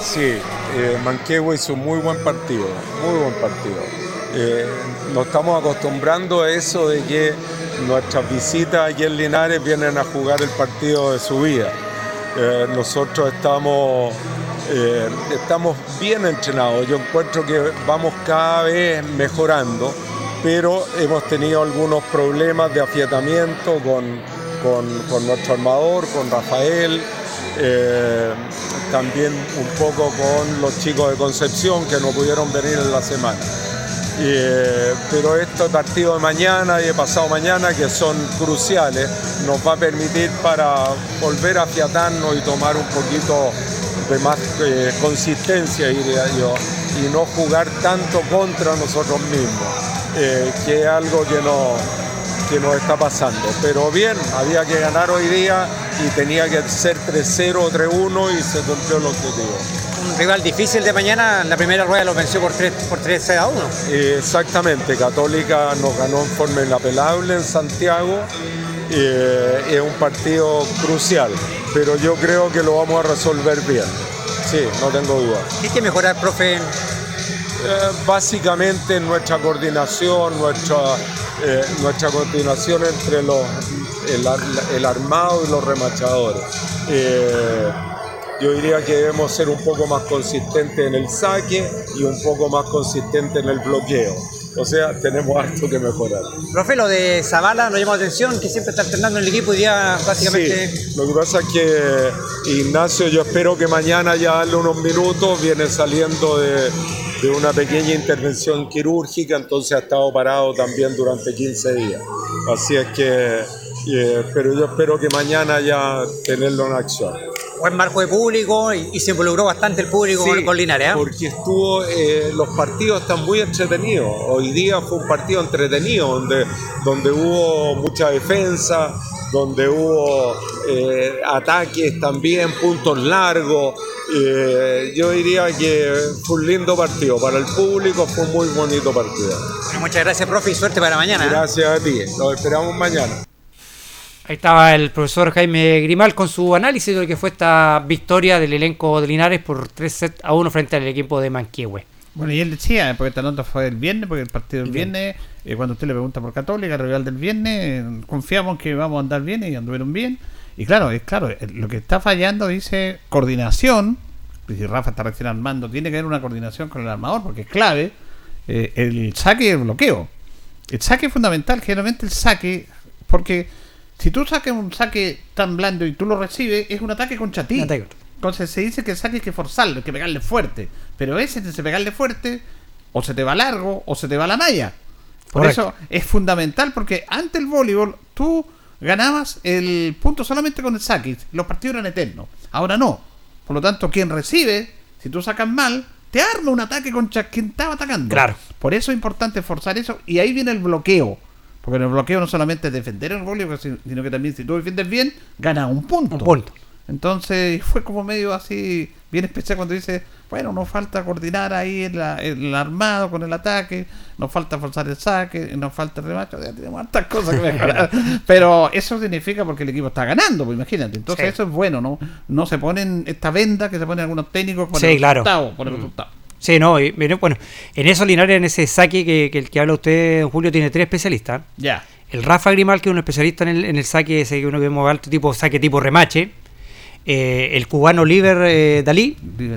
Sí, eh, Manquehue hizo un muy buen partido, muy buen partido. Eh, nos estamos acostumbrando a eso de que nuestras visitas aquí en Linares vienen a jugar el partido de su vida. Eh, nosotros estamos, eh, estamos bien entrenados, yo encuentro que vamos cada vez mejorando, pero hemos tenido algunos problemas de afiatamiento con, con- nuestro armador, con Rafael, también un poco con los chicos de Concepción que no pudieron venir en la semana. Eh, pero estos partidos de mañana y de pasado mañana que son cruciales nos va a permitir para volver a afiatarnos y tomar un poquito de más eh, consistencia diría yo y no jugar tanto contra nosotros mismos eh, que es algo que no que nos está pasando. Pero bien, había que ganar hoy día y tenía que ser 3-0 o 3-1 y se cumplió el objetivo. Un rival difícil de mañana, en la primera rueda lo venció por 3 por 3 a 1. Eh, Exactamente, Católica nos ganó en forma inapelable en Santiago. eh, es un partido crucial, pero yo creo que lo vamos a resolver bien. Sí, no tengo duda. ¿Qué hay que mejorar, profe? Eh, básicamente nuestra coordinación, nuestra, eh, nuestra coordinación entre los, el, ar- el armado y los remachadores. Yo diría que debemos ser un poco más consistentes en el saque y un poco más consistentes en el bloqueo. O sea, tenemos harto que mejorar. Profe, lo de Zavala nos llamó la atención, que siempre está alternando en el equipo y día básicamente... Sí, lo que pasa es que Ignacio, yo espero que mañana ya darle unos minutos, viene saliendo de, de una pequeña intervención quirúrgica, entonces ha estado parado también durante 15 días. Así es que, eh, pero yo espero que mañana ya tenerlo en acción. Buen marco de público y, se involucró bastante el público con, Linares. ¿eh? Porque estuvo, eh, los partidos están muy entretenidos. Hoy día fue un partido entretenido donde, donde hubo mucha defensa, donde hubo eh, ataques también, puntos largos. yo diría que fue un lindo partido. Para el público fue un muy bonito partido. muchas gracias, profe, y suerte para mañana. Gracias a ti. Nos esperamos mañana. Ahí estaba el profesor Jaime Grimal con su análisis de lo que fue esta victoria del elenco de Linares por 3 sets a 1 frente al equipo de Manquehue. Bueno, y él decía, porque esta nota fue el viernes, porque el partido del viernes, eh, cuando usted le pregunta por Católica, el rival del viernes, confiamos que vamos a andar bien y anduvieron bien. Y claro, es claro, eh, lo que está fallando dice coordinación, si Rafa está recién armando, tiene que haber una coordinación con el armador, porque es clave eh, el saque y el bloqueo. El saque es fundamental, generalmente el saque, porque si tú saques un saque tan blando y tú lo recibes, es un ataque con chatí. Entonces se dice que el saque hay que forzarlo, hay que pegarle fuerte. Pero ese, de pegarle fuerte, o se te va largo o se te va la malla. Por eso es fundamental, porque ante el voleibol tú ganabas el punto solamente con el saque. Los partidos eran eternos. Ahora no. Por lo tanto, quien recibe, si tú sacas mal, te arma un ataque contra quien estaba atacando. Claro. Por eso es importante forzar eso. Y ahí viene el bloqueo. Porque en el bloqueo no solamente es defender el goleo, sino que también si tú defiendes bien, ganas un punto. Un punto. Entonces fue como medio así, bien especial cuando dice, bueno, nos falta coordinar ahí el, armado con el ataque, nos falta forzar el saque, nos falta el remacho, ya tenemos hartas cosas que mejorar. Pero eso significa porque el equipo está ganando, pues imagínate. Entonces eso es bueno, ¿no? No se ponen esta venda que se ponen algunos técnicos por el resultado. Por el mm. resultado. Sí, no, y, bueno, en eso Linares, en ese saque que, que el que habla usted, Julio, tiene tres especialistas. Ya. El Rafa Grimal, que es un especialista en el, en el saque, ese que uno que vemos alto tipo saque tipo remache. Eh, el cubano Oliver eh, Dalí,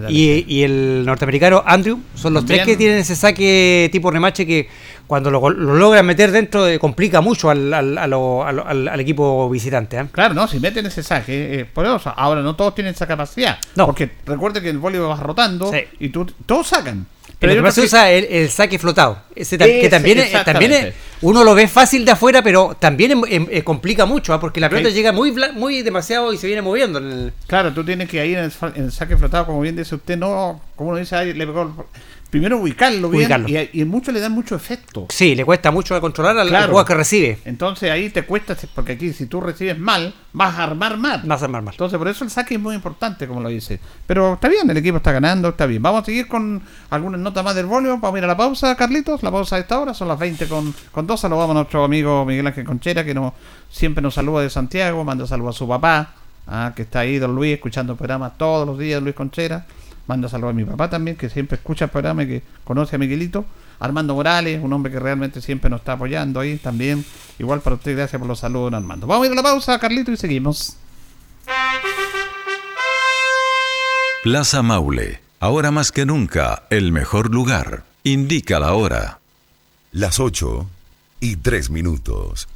y, el norteamericano Andrew son los tres que tienen ese saque tipo remache que cuando lo, logran meter dentro eh, complica mucho al, al, al, equipo visitante. Claro, no, si meten ese saque, por eso, ahora no todos tienen esa capacidad. No. Porque recuerde que el voleibol va rotando y tú, todos sacan. Pero, se usa el, saque flotado, ese, que también, también uno lo ve fácil de afuera, pero también eh, complica mucho, ¿ah? porque la pelota llega muy muy demasiado y se viene moviendo. Claro, tú tienes que ir en el, saque flotado, como bien dice usted, no, como uno dice, ahí le pegó primero ubicarlo bien Y, muchos le dan mucho efecto. Sí, le cuesta mucho controlar al, jugador que recibe. Entonces ahí te cuesta, porque aquí si tú recibes mal, vas a armar mal. Vas a armar mal. Entonces por eso el saque es muy importante, como lo dice. Pero está bien, el equipo está ganando, está bien. Vamos a seguir con algunas notas más del voleo. Vamos a ir a la pausa, Carlitos. La pausa de esta hora son las 20 con, con 2. Saludamos a nuestro amigo Miguel Ángel Conchera, que nos, siempre nos saluda de Santiago. Manda saludos a su papá, ah, que está ahí, don Luis, escuchando el programa todos los días, Luis Conchera. Manda saludos a mi papá también, que siempre escucha el programa y que conoce a Miguelito. Armando Morales, un hombre que realmente siempre nos está apoyando ahí también. Igual para usted, gracias por los saludos, Armando. Vamos a ir a la pausa, Carlito, y seguimos. Plaza Maule, ahora más que nunca, el mejor lugar. Indica la hora. Las 8 y 3 minutos.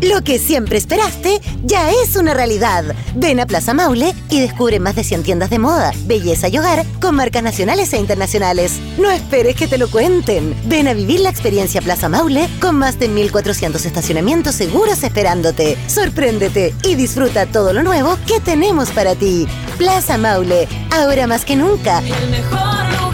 Lo que siempre esperaste ya es una realidad. Ven a Plaza Maule y descubre más de 100 tiendas de moda, belleza y hogar con marcas nacionales e internacionales. No esperes que te lo cuenten. Ven a vivir la experiencia Plaza Maule con más de 1400 estacionamientos seguros esperándote. Sorpréndete y disfruta todo lo nuevo que tenemos para ti. Plaza Maule, ahora más que nunca. El mejor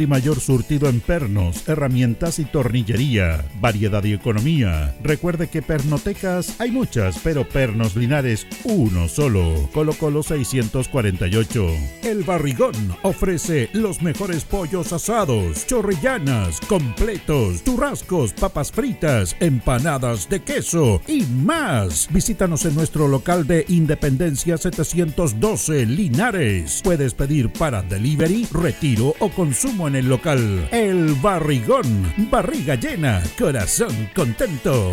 y mayor surtido en pernos, herramientas y tornillería. Variedad y economía. Recuerde que pernotecas hay muchas, pero Pernos Linares uno solo. Colo Colo 648. El Barrigón ofrece los mejores pollos asados, chorrillanas, completos, churrascos papas fritas, empanadas de queso y más. Visítanos en nuestro local de Independencia 712 Linares. Puedes pedir para delivery, retiro o consumo en el local. El Barrigón, barriga llena, corazón contento.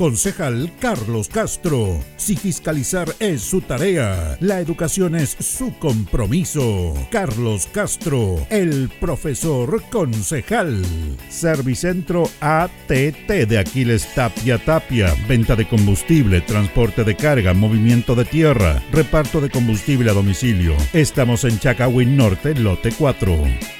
Concejal Carlos Castro. Si fiscalizar es su tarea, la educación es su compromiso. Carlos Castro, el profesor concejal. Servicentro ATT de Aquiles Tapia Tapia. Venta de combustible, transporte de carga, movimiento de tierra, reparto de combustible a domicilio. Estamos en Chacawin Norte, lote 4.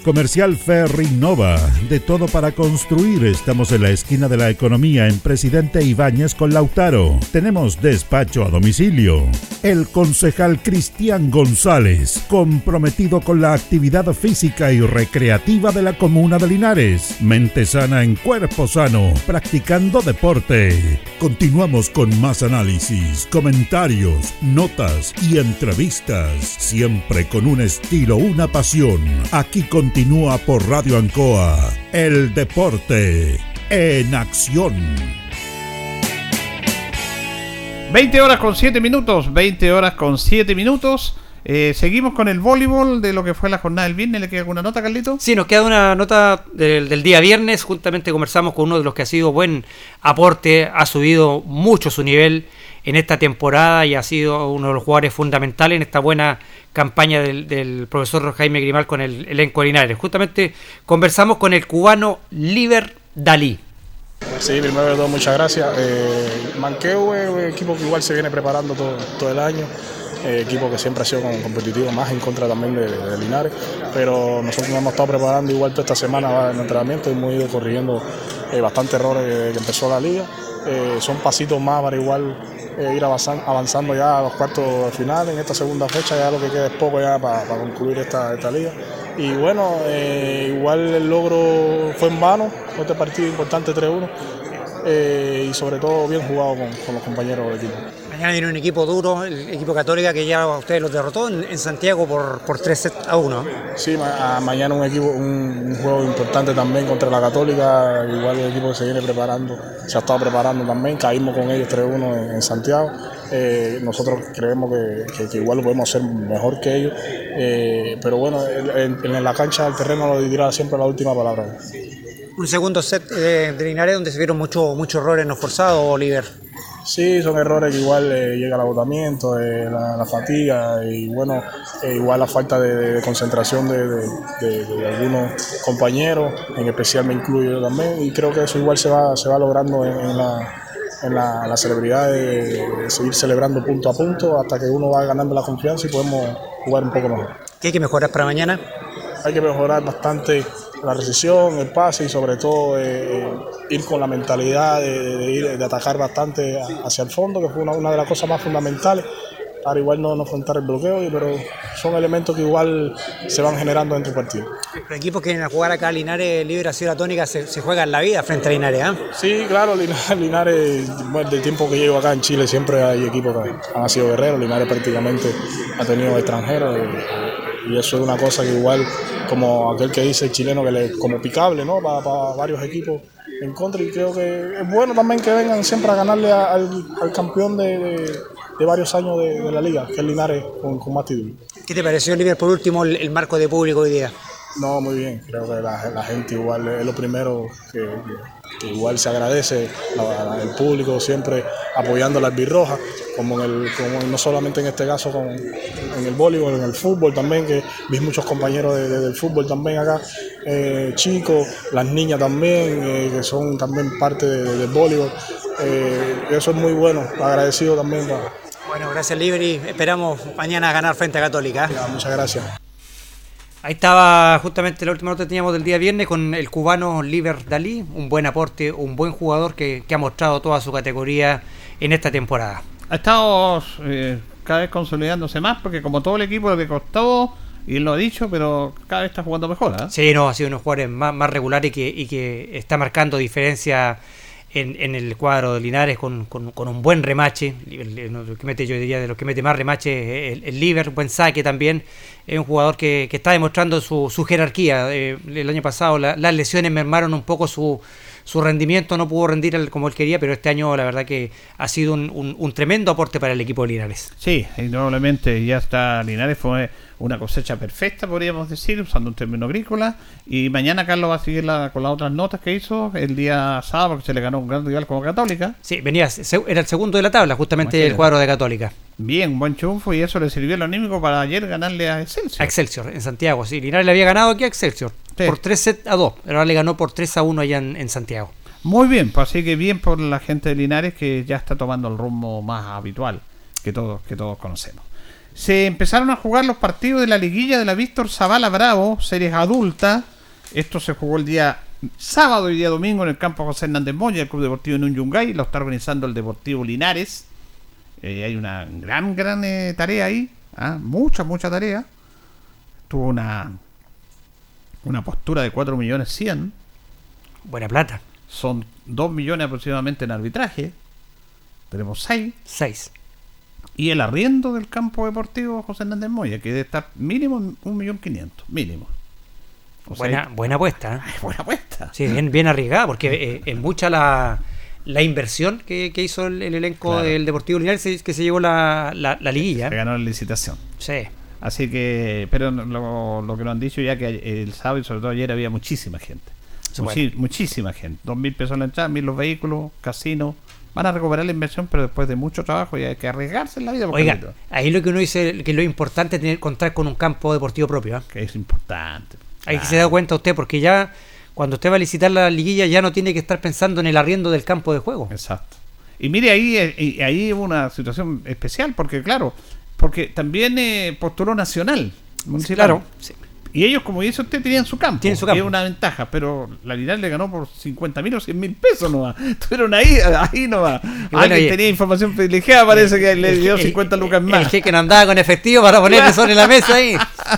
Comercial Ferrinova de todo para construir. Estamos en la esquina de la economía en Presidente Ibáñez con Lautaro. Tenemos despacho a domicilio. El concejal Cristian González, comprometido con la actividad física y recreativa de la comuna de Linares. Mente sana en cuerpo sano, practicando deporte. Continuamos con más análisis, comentarios, notas y entrevistas, siempre con un estilo, una pasión. Aquí continúa por Radio Ancoa, el deporte en acción. 20 horas con 7 minutos, 20 horas con 7 minutos. Eh, seguimos con el voleibol de lo que fue la jornada del viernes. ¿Le queda alguna nota, Carlito? Sí, nos queda una nota del, del, día viernes. Juntamente conversamos con uno de los que ha sido buen aporte, ha subido mucho su nivel en esta temporada y ha sido uno de los jugadores fundamentales en esta buena campaña del, del profesor Jaime Grimal con el elenco Linares. Justamente conversamos con el cubano Liber Dalí. Sí, primero de todo, muchas gracias. Eh, Manqueo es un equipo que igual se viene preparando todo, todo el año. Eh, equipo que siempre ha sido competitivo, más en contra también de, de, Linares, pero nosotros nos hemos estado preparando igual toda esta semana en entrenamiento hemos ido corrigiendo eh, bastantes errores que empezó la liga. Eh, son pasitos más para igual eh, ir avanzando, ya a los cuartos de final en esta segunda fecha, ya lo que queda es poco ya para, concluir esta, liga. Y bueno, eh, igual el logro fue en vano, este partido importante 3-1, eh, y sobre todo bien jugado con, con los compañeros del equipo. Viene un equipo duro, el equipo Católica que ya ustedes los derrotó en, en Santiago por, por 3 sets a 1. Sí, ma- a- mañana un equipo, un, un juego importante también contra la Católica, igual el equipo que se viene preparando, se ha estado preparando también, caímos con ellos 3-1 en, en Santiago, Eh, nosotros creemos que, que- que igual lo podemos hacer mejor que ellos, Eh, pero bueno, en, en la cancha del terreno lo dirá siempre la última palabra. Un segundo set de, de Linares donde se vieron muchos muchos errores no forzados, Oliver. Sí, son errores que igual eh, llega el agotamiento, eh, la, la fatiga y bueno, eh, igual la falta de, de concentración de, de- de- de algunos compañeros, en especial me incluyo yo también, y creo que eso igual se va, se va logrando en, en la, en la, la celebridad de, de seguir celebrando punto a punto hasta que uno va ganando la confianza y podemos jugar un poco mejor. ¿Qué hay que mejorar para mañana? Hay que mejorar bastante la recesión, el pase y sobre todo eh, ir con la mentalidad de, de ir, de atacar bastante a- hacia el fondo, que fue una, una de las cosas más fundamentales para igual no, no afrontar el bloqueo, pero son elementos que igual se van generando dentro del partido. Los equipos que a jugar acá Linares, Libre ha sido la tónica, se, se juegan la vida frente a Linares. ¿ah? Sí, claro, Linares, Linares, bueno, del tiempo que llevo acá en Chile siempre hay equipos que han sido guerreros, Linares prácticamente ha tenido extranjeros y eso es una cosa que igual, como aquel que dice el chileno, que le, como picable, ¿no? Para, para varios equipos en contra y creo que es bueno también que vengan siempre a ganarle a- al, al campeón de, de- de varios años de, de la liga, que es Linares con, con más títulos. ¿Qué te pareció, Oliver, por último, el, el marco de público hoy día? No, muy bien. Creo que la, la gente igual es lo primero que, que igual se agradece, el público siempre apoyando a la albirroja, como, en el, como no solamente en este caso con, en el voleibol, en el fútbol también, que vi muchos compañeros de- de- del fútbol también acá, eh, chicos, las niñas también, eh, que son también parte de- de- del voleibol. Eh, eso es muy bueno, agradecido también. para- Bueno, gracias, Libre, y esperamos mañana ganar frente a Católica. muchas gracias. Ahí estaba justamente la última nota que teníamos del día viernes con el cubano Liber Dalí, un buen aporte, un buen jugador que, que ha mostrado toda su categoría en esta temporada. Ha estado eh, cada vez consolidándose más porque como todo el equipo le costó, y él lo ha dicho, pero cada vez está jugando mejor. ¿ah? Sí, no, ha sido uno de los jugadores más, más regulares y que, y que está marcando diferencia en, el cuadro de Linares con, con- un buen remache. Que mete, yo diría de los que mete más remache, el, el Liver, buen saque también. Es un jugador que, que está demostrando su, jerarquía. Eh, el año pasado la- las lesiones mermaron un poco su, su rendimiento, no pudo rendir como él quería, pero este año la verdad que ha sido un, un- un tremendo aporte para el equipo de Linares. Sí, indudablemente ya está Linares, fue una cosecha perfecta, podríamos decir, usando un término agrícola. Y mañana Carlos va a seguir la- con las otras notas que hizo el día sábado, porque se le ganó un gran rival como Católica. Sí, venía, era el segundo de la tabla, justamente el cuadro de Católica. Bien, buen triunfo y eso le sirvió al anímico para ayer ganarle a Excelsior. A Excelsior, en Santiago, sí. Linares le había ganado aquí a Excelsior por 3 sets a 2. Ahora le ganó por 3 a 1 allá en, en Santiago. Muy bien, pues así que bien por la gente de Linares que ya está tomando el rumbo más habitual que todos, que todos conocemos. Se empezaron a jugar los partidos de la liguilla de la Víctor Zavala Bravo, series adultas. Esto se jugó el día sábado y día domingo en el campo José Hernández Moya, el Club Deportivo en Yungay. Lo está organizando el Deportivo Linares. Eh, hay una gran, gran eh, tarea ahí. ¿ah? Mucha, mucha tarea. Tuvo una, una postura de 4 millones 100. Buena plata. Son 2 millones aproximadamente en arbitraje. Tenemos 6. 6. Y el arriendo del campo deportivo José Hernández Moya, que debe estar mínimo en 1.500.000. Mínimo. O sea, Buena, buena apuesta. ¿eh? buena apuesta. Sí, bien, bien arriesgada, porque eh, es mucha la, la inversión que, que hizo el, el elenco Claro. del Deportivo Linares que se llevó la, la, la liguilla. Se ganó la licitación. Sí. Así que, pero lo, lo que nos han dicho ya que el sábado y sobre todo ayer había muchísima gente. Muchi-. Muchísima gente. Dos mil pesos la entrada, mil los vehículos, casinos. Van a recuperar la inversión, pero después de mucho trabajo y hay que arriesgarse en la vida. Oiga, ahí lo que uno dice que lo importante es tener contar con un campo deportivo propio. ¿ah? Que es importante. Ahí Claro. se da cuenta usted, porque ya cuando usted va a licitar la liguilla ya no tiene que estar pensando en el arriendo del campo de juego. Exacto. Y mire, ahí, eh, ahí hubo una situación especial, porque claro, porque también eh, postuló Nacional. Municipal. claro, sí. Y ellos, como dice usted, tenían su campo. Tienen su que campo. Es una ventaja, pero la Linares le ganó por 50 mil o 100 mil pesos nomás. Estuvieron ahí, ahí nomás. bueno, Alguien y- tenía información privilegiada, parece que le dio el- 50 lucas más. El jeque no andaba con efectivo para ponerle sobre la mesa ahí.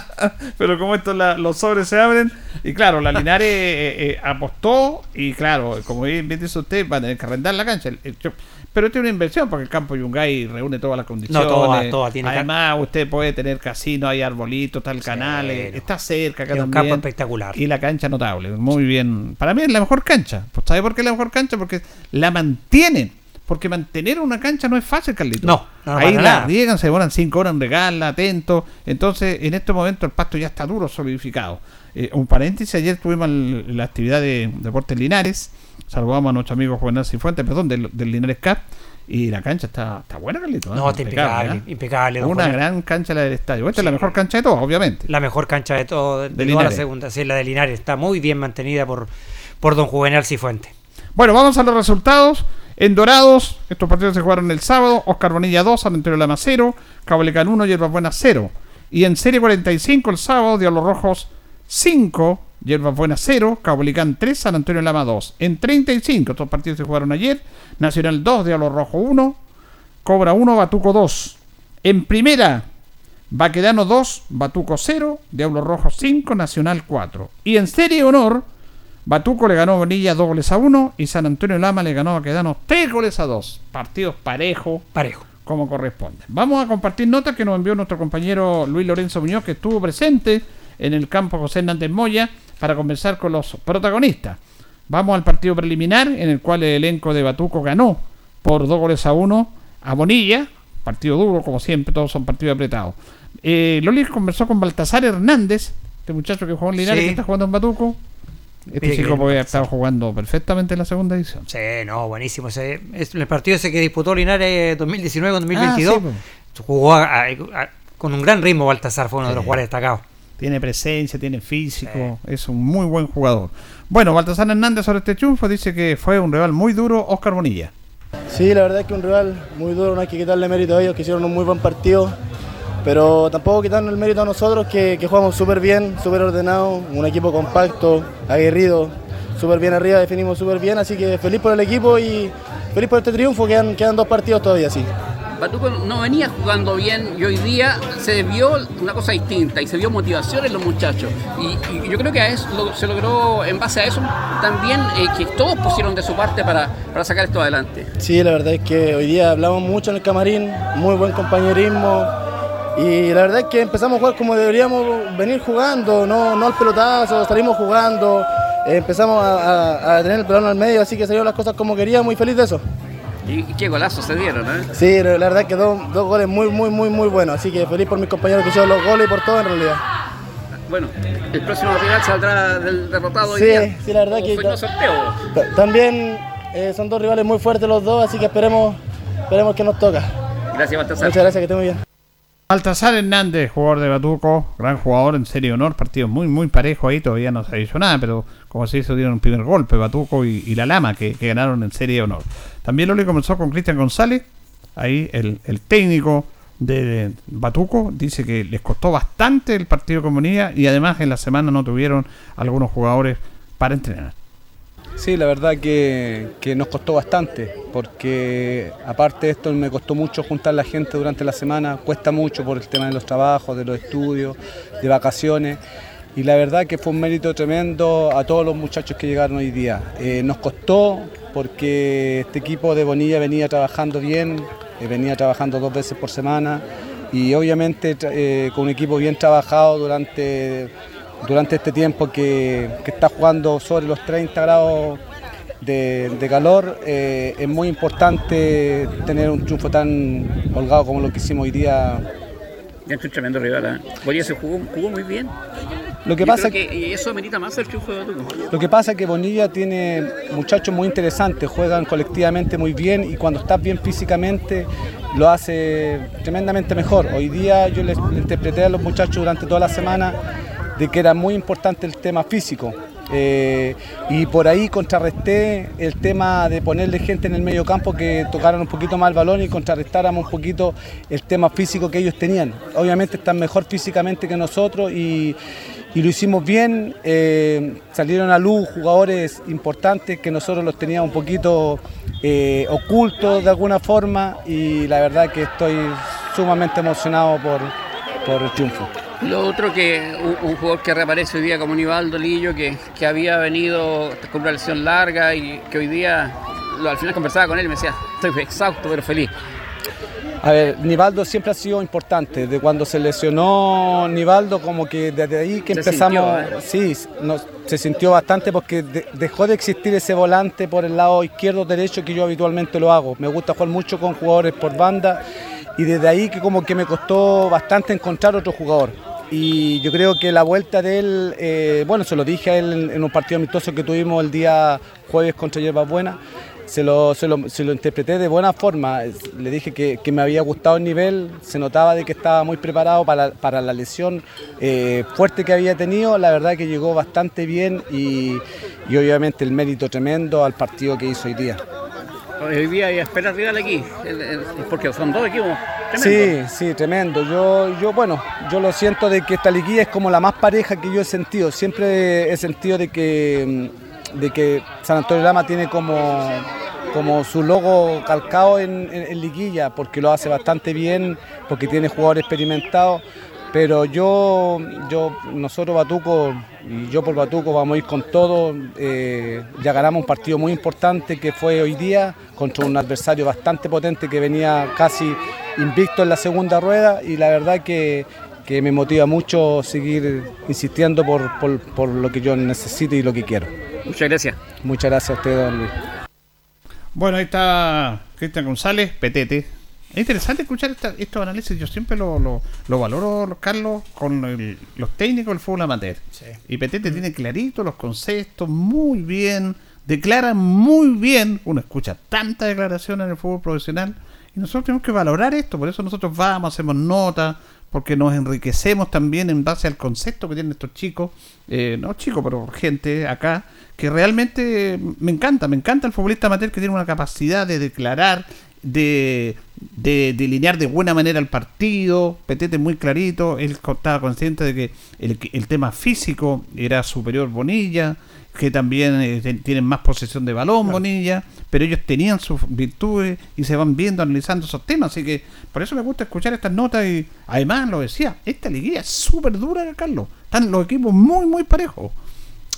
Pero como estos los sobres se abren, Y claro, la Linares eh, eh, apostó y claro, como bien dice usted, va a tener que arrendar la cancha. El- el- yo- Pero tiene una inversión porque el campo Yungay reúne todas las condiciones. todas, todas, tiene Además, usted puede tener casino, hay arbolitos, está el canal, eh, está cerca acá Es un también. campo espectacular. Y la cancha notable, muy bien. Para mí es la mejor cancha. Pues, ¿Sabe por qué es la mejor cancha? Porque la mantienen. Porque mantener una cancha no es fácil, Carlito. No, no, Ahí la riegan, se demoran cinco horas en regarla, atento. Entonces, en este momento el pasto ya está duro, solidificado. Eh, un paréntesis, ayer tuvimos el- la actividad de Deportes Linares. Saludamos a nuestro amigo Juvenal Cifuentes, perdón, del, del Linares Cup. Y la cancha está, está buena, Carlito. ¿eh? No, está impecable, ¿eh? impecable, don Una Juan. gran cancha la del estadio. Esta es la mejor cancha de todas, obviamente. La mejor cancha de todo, de, De toda la segunda, sí, la de Linares. Está muy bien mantenida por, por don Juvenal Cifuente. Bueno, vamos a los resultados. En Dorados, estos partidos se jugaron el sábado. Oscar Bonilla 2, San Antonio Lama 0. Cablecan 1, Hierbas Buenas 0. Y en Serie 45 el sábado, Diablos Rojos 5, Hierbas Buenas 0. Cablecan 3, San Antonio Lama 2. En 35, estos partidos se jugaron ayer. Nacional 2, Diablos Rojo 1. Cobra 1, Batuco 2. En primera, Baquedano 2, Batuco 0, Diablos Rojos 5, Nacional 4. Y en Serie Honor, Batuco le ganó a Bonilla 2 goles a 1 y San Antonio Lama le ganó a Baquedano 3 goles a 2. Partidos parejo. Parejo. Como corresponde. Vamos a compartir notas que nos envió nuestro compañero Luis Lorenzo Muñoz, que estuvo presente en el campo José Hernández Moya para conversar con los protagonistas. Vamos al partido preliminar en el cual el elenco de Batuco ganó por 2 goles a 1 a Bonilla. Partido duro, como siempre, todos son partidos apretados. Eh, Loli conversó con Baltasar Hernández, este muchacho que jugó en Linares, Sí. que está jugando en Batuco. Este Mire chico puede estar jugando perfectamente en la segunda edición. Sí, no, buenísimo. Ese, es el partido ese que disputó Linares 2019 con 2022. Ah, sí, pues. jugó a- a- a- con un gran ritmo Baltasar, fue uno de los jugadores destacados. Tiene presencia, tiene físico, es un muy buen jugador. Bueno, Baltasar Hernández sobre este triunfo dice que fue un rival muy duro, Oscar Bonilla. Sí, la verdad es que un rival muy duro, no hay que quitarle mérito a ellos, que hicieron un muy buen partido, pero tampoco quitarnos el mérito a nosotros, que, que jugamos súper bien, súper ordenado, un equipo compacto, aguerrido, súper bien arriba, definimos súper bien, así que feliz por el equipo y feliz por este triunfo, quedan, quedan dos partidos todavía, sí. Batuco no venía jugando bien y hoy día se vio una cosa distinta y se vio motivación en los muchachos. Y, y yo creo que a eso lo- se logró, en base a eso, también eh, que todos pusieron de su parte para, para sacar esto adelante. Sí, la verdad es que hoy día hablamos mucho en el camarín, muy buen compañerismo y la verdad es que empezamos a jugar como deberíamos venir jugando, no, no al pelotazo, salimos jugando, eh, empezamos a, a- a tener el pelón al medio, así que salieron las cosas como queríamos y feliz de eso. Y, qué golazos se dieron, ¿eh? Sí, la verdad que dos, dos goles muy, muy, muy, muy buenos, así que feliz por mis compañeros que hicieron los goles y por todo en realidad. Bueno, el próximo rival saldrá del derrotado hoy Sí, día. sí, la verdad ¿O que- sorteo? También eh, son dos rivales muy fuertes los dos, así que esperemos, esperemos que nos toca. Gracias, Baltasar. Muchas gracias, que esté muy bien. Baltasar Hernández, jugador de Batuco, gran jugador en serie de honor, partido muy muy parejo ahí, todavía no se dicho nada, pero como se hizo dieron un primer golpe, Batuco y, La Lama, que, que ganaron en serie de honor. También Loli comenzó con Cristian González, ahí el, el técnico de Batuco, dice que les costó bastante el partido con Bonilla y además en la semana no tuvieron algunos jugadores para entrenar. Sí, la verdad que, que nos costó bastante, porque aparte de esto me costó mucho juntar la gente durante la semana, cuesta mucho por el tema de los trabajos, de los estudios, de vacaciones, y la verdad que fue un mérito tremendo a todos los muchachos que llegaron hoy día. Eh, nos costó porque este equipo de Bonilla venía trabajando bien, eh, venía trabajando dos veces por semana, y obviamente eh, con un equipo bien trabajado durante durante este tiempo que, que está jugando sobre los 30 grados de, de calor, eh, es muy importante tener un triunfo tan holgado como lo que hicimos hoy día. Ya es un tremendo rival, ¿eh? Bonilla se jugó, jugó muy bien. Lo que Yo pasa creo que eso amerita más el triunfo de. Lo que pasa es que Bonilla tiene muchachos muy interesantes, juegan colectivamente muy bien y cuando estás bien físicamente lo hace tremendamente mejor. Hoy día yo les interpreté a los muchachos durante toda la semana de que era muy importante el tema físico. Eh, y por ahí contrarresté el tema de ponerle gente en el medio campo que tocaran un poquito más el balón y contrarrestáramos un poquito el tema físico que ellos tenían. Obviamente están mejor físicamente que nosotros y, y lo hicimos bien. eh, salieron a luz jugadores importantes que nosotros los teníamos un poquito eh, ocultos de alguna forma y la verdad que estoy sumamente emocionado por, por el triunfo. Lo otro que un, un jugador que reaparece hoy día como Nivaldo Lillo, que, que había venido con una lesión larga y que hoy día lo- al final conversaba con él y me decía, estoy exhausto pero feliz. A ver, Nivaldo siempre ha sido importante. De cuando se lesionó Nivaldo, como que desde ahí que Se empezamos, sintió, ¿eh? sí, nos- se sintió bastante porque de- dejó de existir ese volante por el lado izquierdo o derecho que yo habitualmente lo hago. Me gusta jugar mucho con jugadores por banda y desde ahí que como que me costó bastante encontrar otro jugador. Y yo creo que la vuelta de él, eh, bueno, se lo dije a él en, un partido amistoso que tuvimos el día jueves contra Hierbas Buenas se lo, se lo- se lo interpreté de buena forma. Le dije que, que me había gustado el nivel, se notaba de que estaba muy preparado para, para la lesión eh, fuerte que había tenido. La verdad que llegó bastante bien y, y obviamente el mérito tremendo al partido que hizo hoy día. Hoy día hay espera rival aquí, porque son dos equipos. Sí, sí, tremendo. Yo, yo, bueno, yo lo siento de que esta liguilla es como la más pareja que yo he sentido. Siempre he sentido de que, mm, de que San Antonio Lama tiene como, como su logo calcado en, en- en liguilla, porque lo hace bastante bien, porque tiene jugadores experimentados. Pero yo, yo, nosotros Batuco y yo por Batuco vamos a ir con todo. eh, ya ganamos un partido muy importante que fue hoy día contra un adversario bastante potente que venía casi invicto en la segunda rueda y la verdad que, que me motiva mucho seguir insistiendo por, por- por lo que yo necesito y lo que quiero. Muchas gracias. Muchas gracias a usted, don Luis. Bueno, ahí está Cristian González, Petete. Es interesante escuchar esta- estos análisis. Yo siempre lo, lo, lo valoro, Carlos, con el- los técnicos del fútbol amateur. Y Petete tiene clarito los conceptos, muy bien, declara muy bien. Uno escucha tanta declaración en el fútbol profesional y nosotros tenemos que valorar esto. Por eso nosotros vamos, hacemos notas, porque nos enriquecemos también en base al concepto que tienen estos chicos, eh, no chicos, pero gente acá, que realmente me encanta, me encanta el futbolista amateur que tiene una capacidad de declarar, de, de delinear de buena manera el partido, Petete muy clarito, él estaba consciente de que el, el tema físico era superior Bonilla, que también eh, tienen más posesión de balón Bonilla, pero ellos tenían sus virtudes y se van viendo, analizando esos temas, así que por eso me gusta escuchar estas notas y además lo decía, esta liguilla es súper dura, Carlos, están los equipos muy, muy parejos.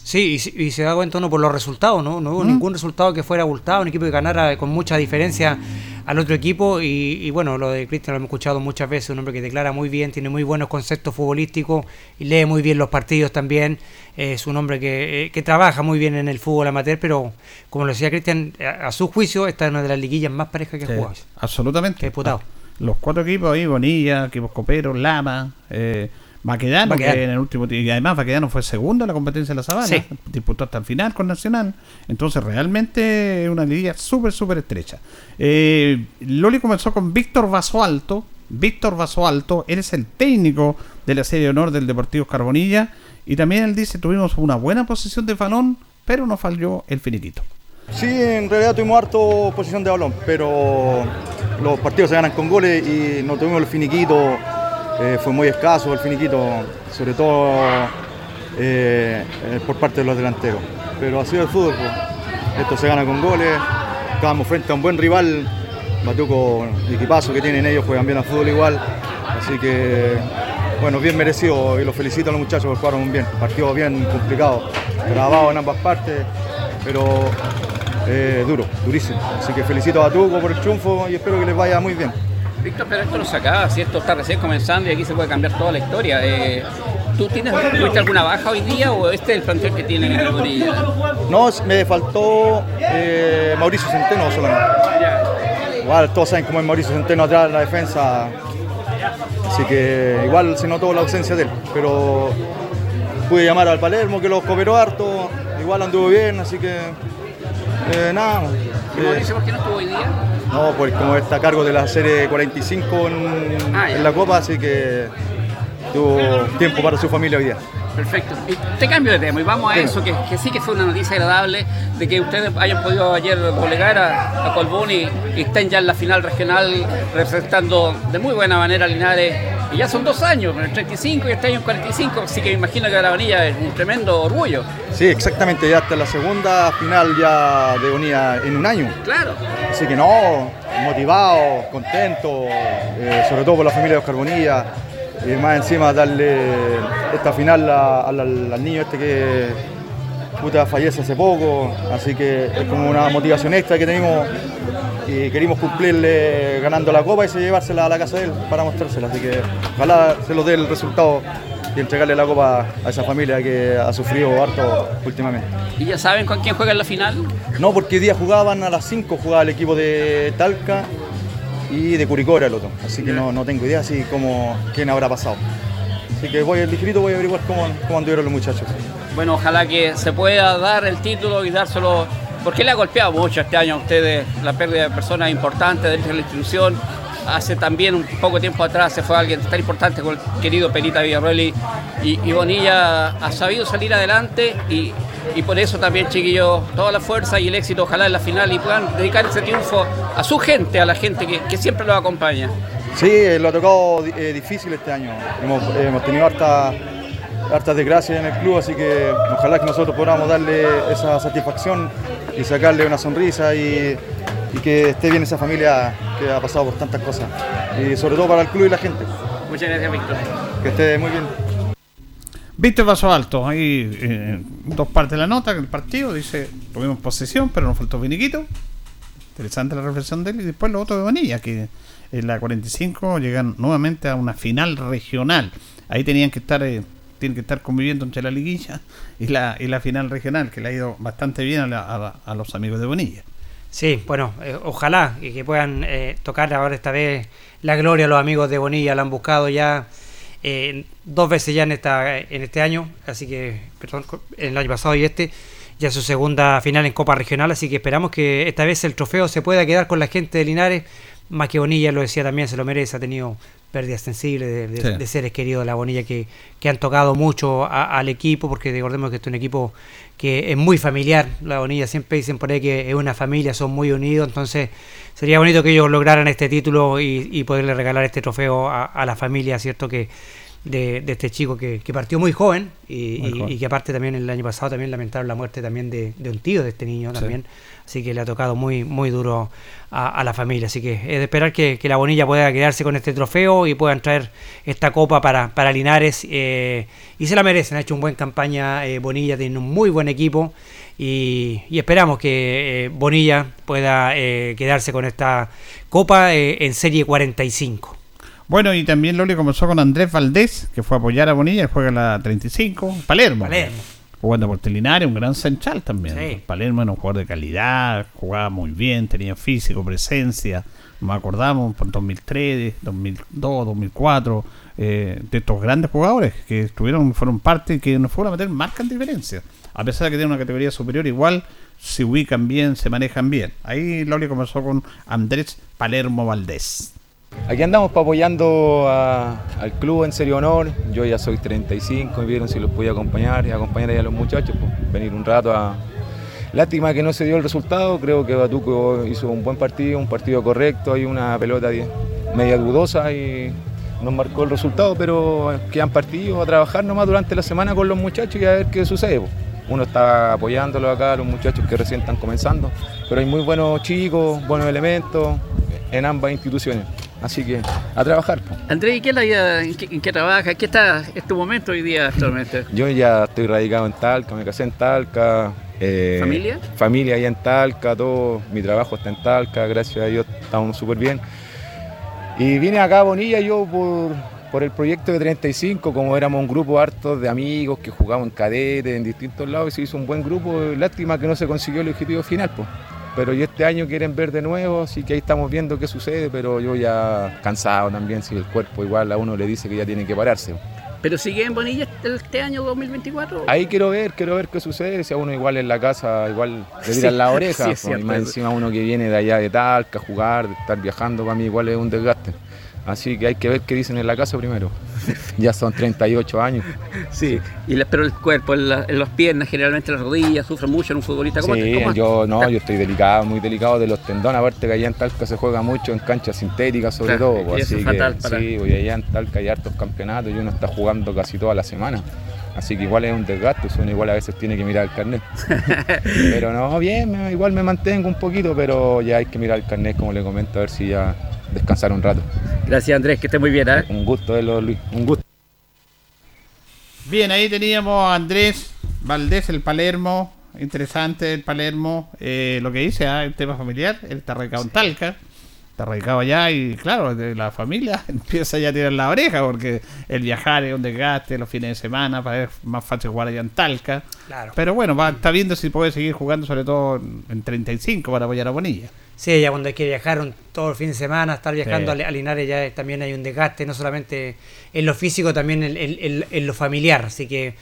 Sí, y, se- y se da cuenta uno por los resultados, ¿no? No hubo Mm. ningún resultado que fuera abultado, un equipo que ganara con mucha diferencia al otro equipo. Y, y bueno, lo de Cristian lo hemos escuchado muchas veces, un hombre que declara muy bien, tiene muy buenos conceptos futbolísticos y lee muy bien los partidos también. Es un hombre que, eh, que trabaja muy bien en el fútbol amateur, pero como lo decía Cristian, a, a su juicio, esta es una de las liguillas más parejas que ha Sí, jugado. Absolutamente. disputado. Los cuatro equipos ahí, Bonilla, equipos coperos, Lama, eh, Baquedano, Baquedano. que en el último y además Baquedano fue segundo en la competencia de la Sabana, Sí. disputó hasta el final con Nacional. Entonces realmente una liga súper, súper estrecha. Eh, Loli comenzó con Víctor Vasoalto. Víctor Vasoalto, él es el técnico de la Serie de Honor del Deportivo Carbonilla. Y también él dice, tuvimos una buena posición de balón, pero nos falló el finiquito. Sí, en realidad tuvimos harto posición de balón, pero los partidos se ganan con goles y no tuvimos el finiquito. Eh, fue muy escaso el finiquito, sobre todo eh, por parte de los delanteros. Pero así es el fútbol. Esto se gana con goles. Estábamos frente a un buen rival. Batuco, el equipazo que tienen ellos, juegan bien al fútbol igual. Así que, bueno, bien merecido y los felicito a los muchachos porque jugaron bien. Partido bien complicado, grabado en ambas partes, pero eh, duro, durísimo. Así que felicito a Batuco por el triunfo y espero que les vaya muy bien. Víctor, pero esto no se acaba, si esto está recién comenzando y aquí se puede cambiar toda la historia. Eh, ¿Tú tienes, alguna baja hoy día o este es el plantel que tienen en? No, me faltó eh, Mauricio Centeno solamente. Igual todos saben cómo es Mauricio Centeno atrás de la defensa. Así que igual se notó la ausencia de él. Pero pude llamar al Palermo que lo cooperó harto. Igual anduvo bien, así que eh, nada. ¿Y eh, Mauricio por qué no estuvo hoy día? no, pues como está a cargo de la serie 45 en, Ah, en la Copa, así que tuvo tiempo para su familia hoy día. Perfecto. Y te cambio de tema y vamos a eso, que, que sí que fue una noticia agradable de que ustedes hayan podido ayer doblegar a, a Colbún y, y estén ya en la final regional representando de muy buena manera a Linares. Y ya son dos años, en el 35 y este año en 45, así que me imagino que la Vanilla es un tremendo orgullo. Sí, exactamente, ya hasta la segunda final ya de unida en un año. Claro. Así que no, motivado, contento, eh, sobre todo por la familia de Oscar Bonilla. y más encima darle esta final a- al, al- al niño este que puta, fallece hace poco, así que es como una motivación extra que tenemos y querimos cumplirle ganando la copa y se llevársela a la casa de él para mostrársela, así que ojalá se lo dé el resultado y entregarle la copa a esa familia que ha sufrido harto últimamente. ¿Y ya saben con quién juega en la final? No, porque hoy día jugaban a las 5, jugaba el equipo de Talca y de Curicó era el otro. Así que no, no tengo idea así como quién habrá pasado. Así que voy al distrito, voy a averiguar cómo, cómo anduvieron los muchachos. Bueno, ojalá que se pueda dar el título y dárselo, porque le ha golpeado mucho este año a ustedes la pérdida de personas importantes dentro de la institución. Hace también un poco tiempo atrás se fue alguien tan importante como el querido Pelita Villarroel y, Bonilla ha sabido salir adelante y, y por eso también, chiquillos, toda la fuerza y el éxito, ojalá en la final y puedan dedicar ese triunfo a su gente, a la gente que, siempre los acompaña. Sí, lo ha tocado eh, difícil este año. Hemos, hemos tenido harta, hartas desgracias en el club, así que ojalá que nosotros podamos darle esa satisfacción y sacarle una sonrisa y, y que esté bien esa familia que ha pasado por tantas cosas. Y sobre todo para el club y la gente. Muchas gracias, Víctor. Que esté muy bien. Víctor Paso Alto, ahí eh, dos partes de la nota del partido, dice, tuvimos posesión, pero nos faltó finiquito. Interesante la reflexión de él. Y después lo otro de Vanilla, que en la 45 llegan nuevamente a una final regional. Ahí tenían que estar, eh, tienen que estar conviviendo entre la liguilla y la, y la final regional, que le ha ido bastante bien a, la- a los amigos de Bonilla. Sí, bueno, eh, ojalá y que puedan eh, tocar ahora esta vez la gloria a los amigos de Bonilla, la han buscado ya eh, dos veces ya en esta en este año, así que, perdón, en el año pasado y este, ya su segunda final en Copa Regional, así que esperamos que esta vez el trofeo se pueda quedar con la gente de Linares, que Bonilla lo decía también, se lo merece, ha tenido pérdidas sensibles de, de- Sí. de seres queridos de la Bonilla que, que han tocado mucho a- al equipo, porque recordemos que este es un equipo que es muy familiar, la Bonilla siempre dicen por ahí que es una familia, son muy unidos, entonces sería bonito que ellos lograran este título y, y poderle regalar este trofeo a, a la familia, ¿cierto? Que de, de este chico que, que partió muy joven y, Muy y- joven. y que aparte también el año pasado también lamentaron la muerte también de, de un tío de este niño Sí. también, así que le ha tocado muy muy duro a, a la familia, así que es de esperar que, que la Bonilla pueda quedarse con este trofeo y puedan traer esta copa para, para Linares eh, y se la merecen, ha hecho un buen campaña eh, Bonilla, tiene un muy buen equipo y, y esperamos que eh, Bonilla pueda eh, quedarse con esta copa eh, en serie 45. Bueno, y también Loli comenzó con Andrés Valdés, que fue a apoyar a Bonilla, juega en la 35, Palermo. Palermo. Jugando por Telinares, un gran central también. Sí. Palermo era un jugador de calidad, jugaba muy bien, tenía físico, presencia. Nos acordamos por 2003, 2002, 2004, eh, de estos grandes jugadores que estuvieron, fueron parte y que nos fueron a meter marcan diferencia. A pesar de que tienen una categoría superior, igual se ubican bien, se manejan bien. Ahí Loli comenzó con Andrés Palermo Valdés. Aquí andamos pa' apoyando al club en serio honor. Yo ya soy 35, me vieron si los podía acompañar y acompañar a los muchachos, pues, venir un rato a. Lástima que no se dio el resultado, creo que Batuco hizo un buen partido, un partido correcto, hay una pelota di- media dudosa y nos marcó el resultado, pero quedan partidos a trabajar nomás durante la semana con los muchachos y a ver qué sucede. pues. Uno está apoyándolo acá, los muchachos que recién están comenzando, pero hay muy buenos chicos, buenos elementos en ambas instituciones. Así que a trabajar. Andrés, ¿y qué es la vida, en qué, en qué trabaja? ¿Qué está es tu momento hoy día actualmente? Yo ya estoy radicado en Talca, me casé en Talca. eh, ¿Familia? Familia allá en Talca, todo. Mi trabajo está en Talca, gracias a Dios estamos súper bien. Y vine acá a Bonilla yo por, por el proyecto de 35, como éramos un grupo harto de amigos que jugábamos en cadete, en distintos lados, y se hizo un buen grupo. Lástima que no se consiguió el objetivo final, pues. Pero yo este año quieren ver de nuevo, así que ahí estamos viendo qué sucede, pero yo ya cansado también, si el cuerpo igual a uno le dice que ya tiene que pararse. ¿Pero sigue en Bonilla este año 2024? Ahí quiero ver, quiero ver qué sucede. Si a uno igual en la casa, igual le Sí, tiran la oreja. sí, es pues, y más encima uno que viene de allá de Talca a jugar, de estar viajando, para mí igual es un desgaste. Así que hay que ver qué dicen en la casa primero. ya son 38 años. Sí, y la- pero el cuerpo, en, la- en las piernas, generalmente las rodillas, sufre mucho en un futbolista. ¿Cómo, Sí, cómo- yo no, yo estoy delicado, muy delicado de los tendones, aparte que allá en Talca se juega mucho en canchas sintéticas sobre Claro, todo, y pues, eso así es fatal que para- sí, voy allá en Talca hay hartos campeonatos y uno está jugando casi toda la semana. Así que igual es un desgaste, uno igual a veces tiene que mirar el carnet. pero no, bien, me- igual me mantengo un poquito, pero ya hay que mirar el carnet, como le comento, a ver si ya descansar un rato. Gracias Andrés, que esté muy bien. ¿eh? Un gusto verlo, Luis. Un gusto. Bien, ahí teníamos a Andrés Valdés, el Palermo. Interesante el Palermo. Eh, lo que dice, ah, el tema familiar. Él está en Talca. Está radicado allá y, claro, de la familia empieza ya a tirar la oreja porque el viajar es un desgaste los fines de semana para es más fácil jugar allá en Talca. Claro. Pero bueno, va, está viendo si puede seguir jugando, sobre todo en 35 para apoyar a Bonilla. Sí, ya cuando hay que viajar un- todo el fin de semana, estar viajando Sí. a, a Linares ya también hay un desgaste, no solamente en lo físico, también en, en- en- en lo familiar. Así que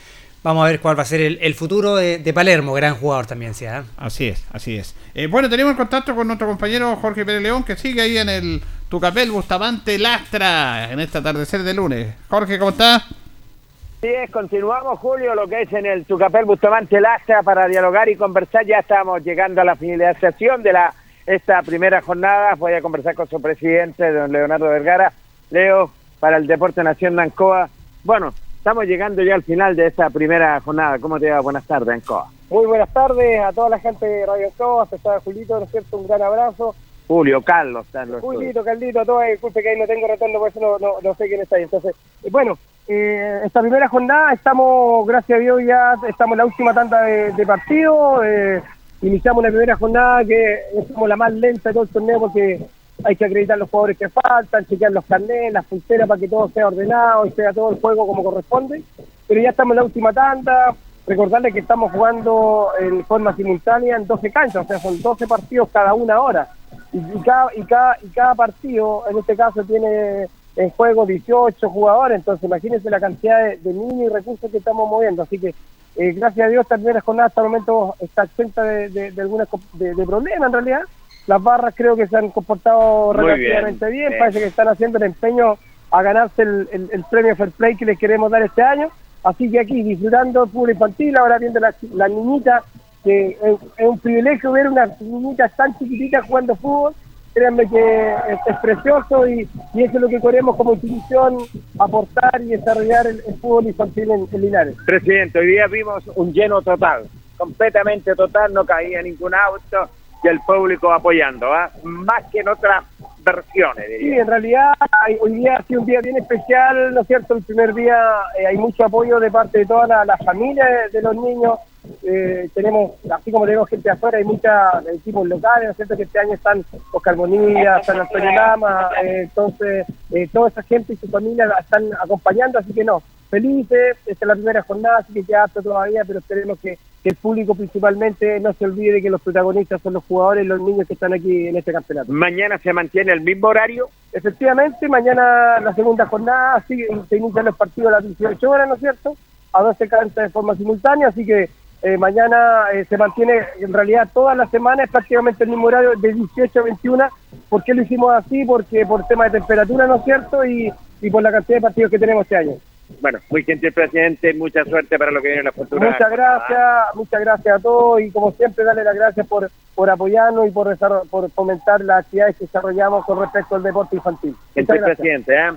vamos a ver cuál va a ser el, el futuro de, de Palermo, gran jugador también, sí. ¿ah? Así es, así es. Eh, bueno, tenemos contacto con nuestro compañero Jorge Pérez León, que sigue ahí en el Tucapel Bustamante Lastra, en este atardecer de lunes. Jorge, ¿cómo estás? Así es, continuamos Julio lo que es en el Tucapel Bustamante Lastra para dialogar y conversar. Ya estamos llegando a la finalización de la esta primera jornada. Voy a conversar con su presidente, don Leonardo Vergara. Leo, para el Deporte Nación de Ancoa. Bueno, estamos llegando ya al final de esta primera jornada. ¿Cómo te va? Buenas tardes, Ancoa. Muy buenas tardes a toda la gente de Radio Coa, a Julito, ¿no es cierto? Un gran abrazo. Julio, Carlos, están los Julito, Caldito, a todos, disculpe que ahí no tengo retorno, por eso no, no, no sé quién está ahí. Entonces, eh, bueno, eh, esta primera jornada estamos, gracias a Dios, ya estamos en la última tanda de, de partido. eh, iniciamos una primera jornada que es como la más lenta de todo el torneo porque hay que acreditar los jugadores que faltan, chequear los carnets, las pulseras para que todo sea ordenado y sea todo el juego como corresponde. Pero ya estamos en la última tanda. Recordarles que estamos jugando en forma simultánea en 12 canchas, o sea, son 12 partidos cada una hora. Y, cada, y, cada, y cada partido, en este caso, tiene en juego 18 jugadores, entonces imagínense la cantidad de, de y recursos que estamos moviendo. Así que, eh, gracias a Dios, esta primera jornada hasta el momento está exenta de, de, de algunas de problemas en realidad. Las barras creo que se han comportado Muy relativamente bien, bien, bien. parece que están haciendo el empeño a ganarse el, el- el premio Fair Play que les queremos dar este año. Así que aquí disfrutando el fútbol infantil, ahora viendo las la niñitas, que es, es un privilegio ver unas niñitas tan chiquititas jugando fútbol. Créanme que es, es precioso y, y eso es lo que queremos como institución, aportar y desarrollar el, el fútbol infantil en, en Linares. Presidente, hoy día vimos un lleno total, completamente total, no caía ningún auto y el público apoyando, ¿ah? más que en otras versiones, Sí, en realidad hay- hoy día ha sido un día bien especial, ¿no es cierto? El primer día eh, hay mucho apoyo de parte de toda la, la familia de, los niños. Eh, tenemos, así como tenemos gente afuera, hay muchos equipos locales, ¿no es cierto? Que este año están Oscar Bonilla, San Antonio Lama, eh, entonces eh, toda esa gente y su familia la están acompañando, así que no, felices, esta es la primera jornada, así que queda harto todavía, pero esperemos que, que el público principalmente no se olvide que los protagonistas son los jugadores y los niños que están aquí en este campeonato. Mañana se mantiene el mismo horario. Efectivamente, mañana la segunda jornada sigue, se inician los partidos a las 18 horas, ¿no es cierto? A 12 canchas de forma simultánea, así que eh, mañana eh, se mantiene en realidad toda la semana, es prácticamente el mismo horario de 18 a 21. ¿Por qué lo hicimos así? Porque por tema de temperatura, ¿no es cierto? Y, y por la cantidad de partidos que tenemos este año. Bueno, muy gentil presidente, mucha suerte para lo que viene en la futura. Muchas gracias, muchas gracias a todos y como siempre darle las gracias por, por apoyarnos y por, por fomentar las actividades que desarrollamos con respecto al deporte infantil. Gentil presidente, ¿eh?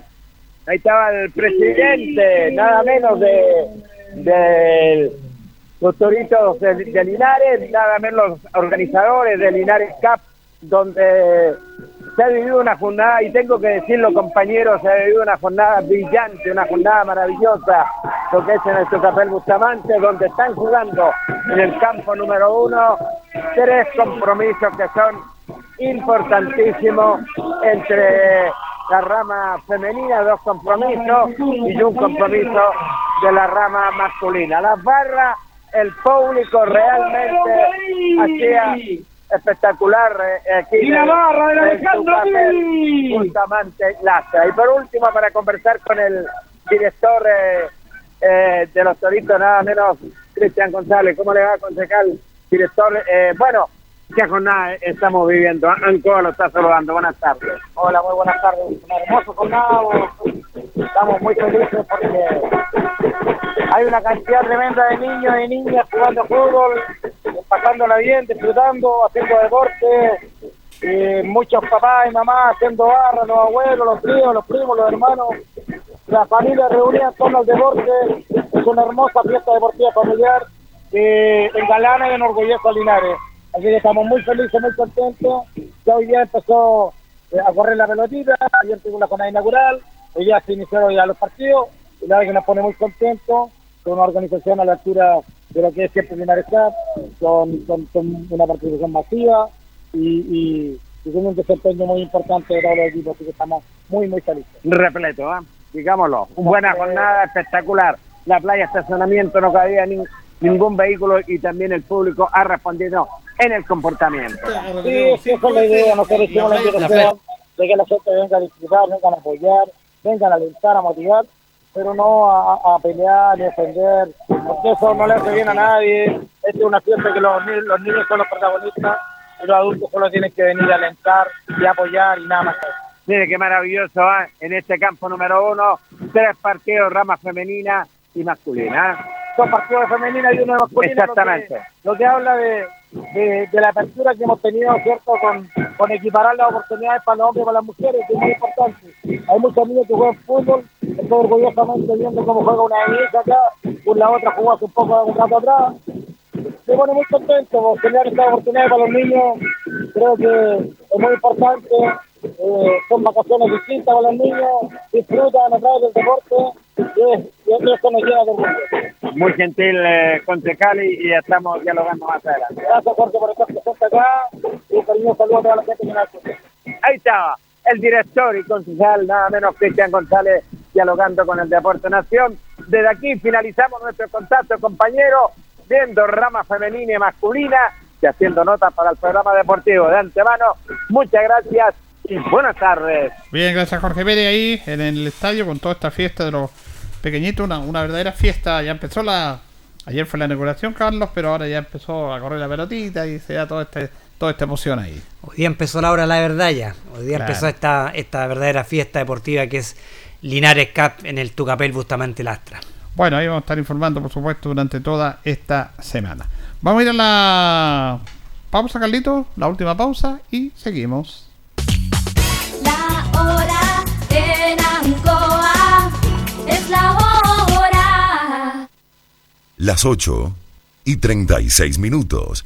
Ahí estaba el presidente, nada menos de del los toritos de, de Linares, nada menos los organizadores de Linares Cup, donde se ha vivido una jornada, y tengo que decirlo compañeros, se ha vivido una jornada brillante, una jornada maravillosa, lo que es en el Tucapel Bustamante, donde están jugando en el campo número uno tres compromisos que son importantísimos entre la rama femenina, dos compromisos, y un compromiso de la rama masculina. Las barras, el público realmente hacía espectacular eh, aquí Y la barra en Alejandro Pi. Bustamante Lastra. Y por último, para conversar con el director eh, eh, de los Toritos, nada menos Cristian González. ¿Cómo le va, concejal? Director, eh, bueno, ¿qué jornada estamos viviendo? Ancoa lo está saludando. Buenas tardes. Hola, muy buenas tardes. Un hermoso jornada. Estamos muy felices porque hay una cantidad tremenda de niños y niñas jugando fútbol, pasándola bien, disfrutando, haciendo deporte. Y muchos papás y mamás haciendo barra, los abuelos, los tíos, los primos, los hermanos. La familia reunida en torno al deporte. Es una hermosa fiesta deportiva familiar que engalana y enorgullece a Linares. Así que estamos muy felices, muy contentos. Ya hoy día empezó eh, a correr la pelotita, ayer tuvo la jornada inaugural, hoy ya se iniciaron ya los partidos, y la verdad que nos pone muy contentos, con una organización a la altura de lo que es siempre Linares Cup, con, con, con una participación masiva y, y, y con un desempeño muy importante de todos los equipos, así que estamos muy, muy felices. repleto, ¿ah? digámoslo. Buena jornada espectacular. La playa estacionamiento no cabía ni- ningún vehículo y también el público ha respondido en el comportamiento. Sí, sí, esa es la idea, nosotros hicimos la invitación de que la gente venga a disfrutar, vengan a apoyar, vengan a alentar, a motivar, pero no a, a pelear ofender, porque eso no le hace bien a nadie. Esta es una fiesta que los, los niños son los protagonistas y los adultos solo tienen que venir a alentar y apoyar y nada más. Mire qué maravilloso, ¿ah? en este campo número uno, tres partidos, rama femenina y masculina. ¿ah? Dos partidos de femenina y uno de masculina. Exactamente. Lo que, lo que habla de, de, de la apertura que hemos tenido, ¿cierto? Con, con equiparar las oportunidades para los hombres y para las mujeres, que es muy importante. Hay muchos niños que juegan fútbol, estoy orgullosamente viendo cómo juega una de ellas acá, por la otra jugó un poco un rato atrás. Me pone muy contento por tener esta oportunidad para los niños. Creo que es muy importante. eh, son vacaciones distintas para los niños. Disfrutan a través del deporte. Y, es- y eso nos llena de orgullo. Muy gentil eh, concejal y, y estamos dialogando más adelante. Gracias, Jorge, por estar presente acá. Y un cariñoso saludo a toda la gente que nos. Ahí estaba el director y concejal, nada menos Cristian González, dialogando con el Deporte Nación. Desde aquí finalizamos nuestro contacto, compañero, viendo rama femenina y masculina y haciendo notas para el programa deportivo. De antemano, muchas gracias buenas tardes. Bien, gracias Jorge Pérez ahí en el estadio con toda esta fiesta de los pequeñitos, una, una verdadera fiesta. Ya empezó la. Ayer fue la inauguración, Carlos, pero ahora ya empezó a correr la pelotita y se da toda, este, toda esta emoción ahí. Hoy día empezó la hora de la verdad ya. Hoy día Claro. empezó esta, esta verdadera fiesta deportiva que es Linares Cup en el Tucapel Bustamante Lastra. Bueno, ahí vamos a estar informando, por supuesto, durante toda esta semana. Vamos a ir a la pausa, Carlito, la última pausa y seguimos. Hora en Ancoa es la hora. Las 8 y 36 minutos.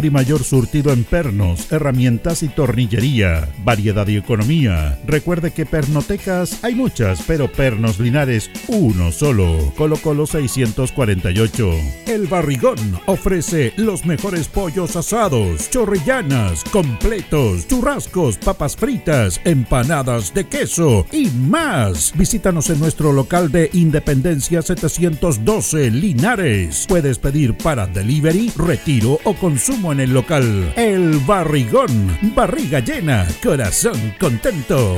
y mayor surtido en pernos, herramientas y tornillería. Variedad y economía. Recuerde que pernotecas hay muchas, pero pernos linares uno solo. Colo Colo 648. El Barrigón ofrece los mejores pollos asados, chorrillanas, completos, churrascos, papas fritas, empanadas de queso y más. Visítanos en nuestro local de Independencia 712 Linares. Puedes pedir para delivery, retiro o consumo en el local. El Barrigón. Barriga llena, corazón contento.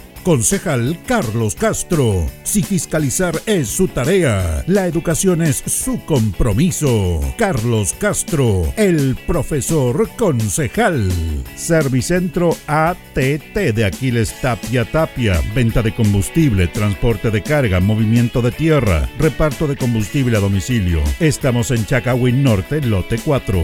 Concejal Carlos Castro. Si fiscalizar es su tarea, la educación es su compromiso. Carlos Castro, el profesor concejal. Servicentro ATT de Aquiles Tapia Tapia. Venta de combustible, transporte de carga, movimiento de tierra, reparto de combustible a domicilio. Estamos en Chacawin Norte, lote 4.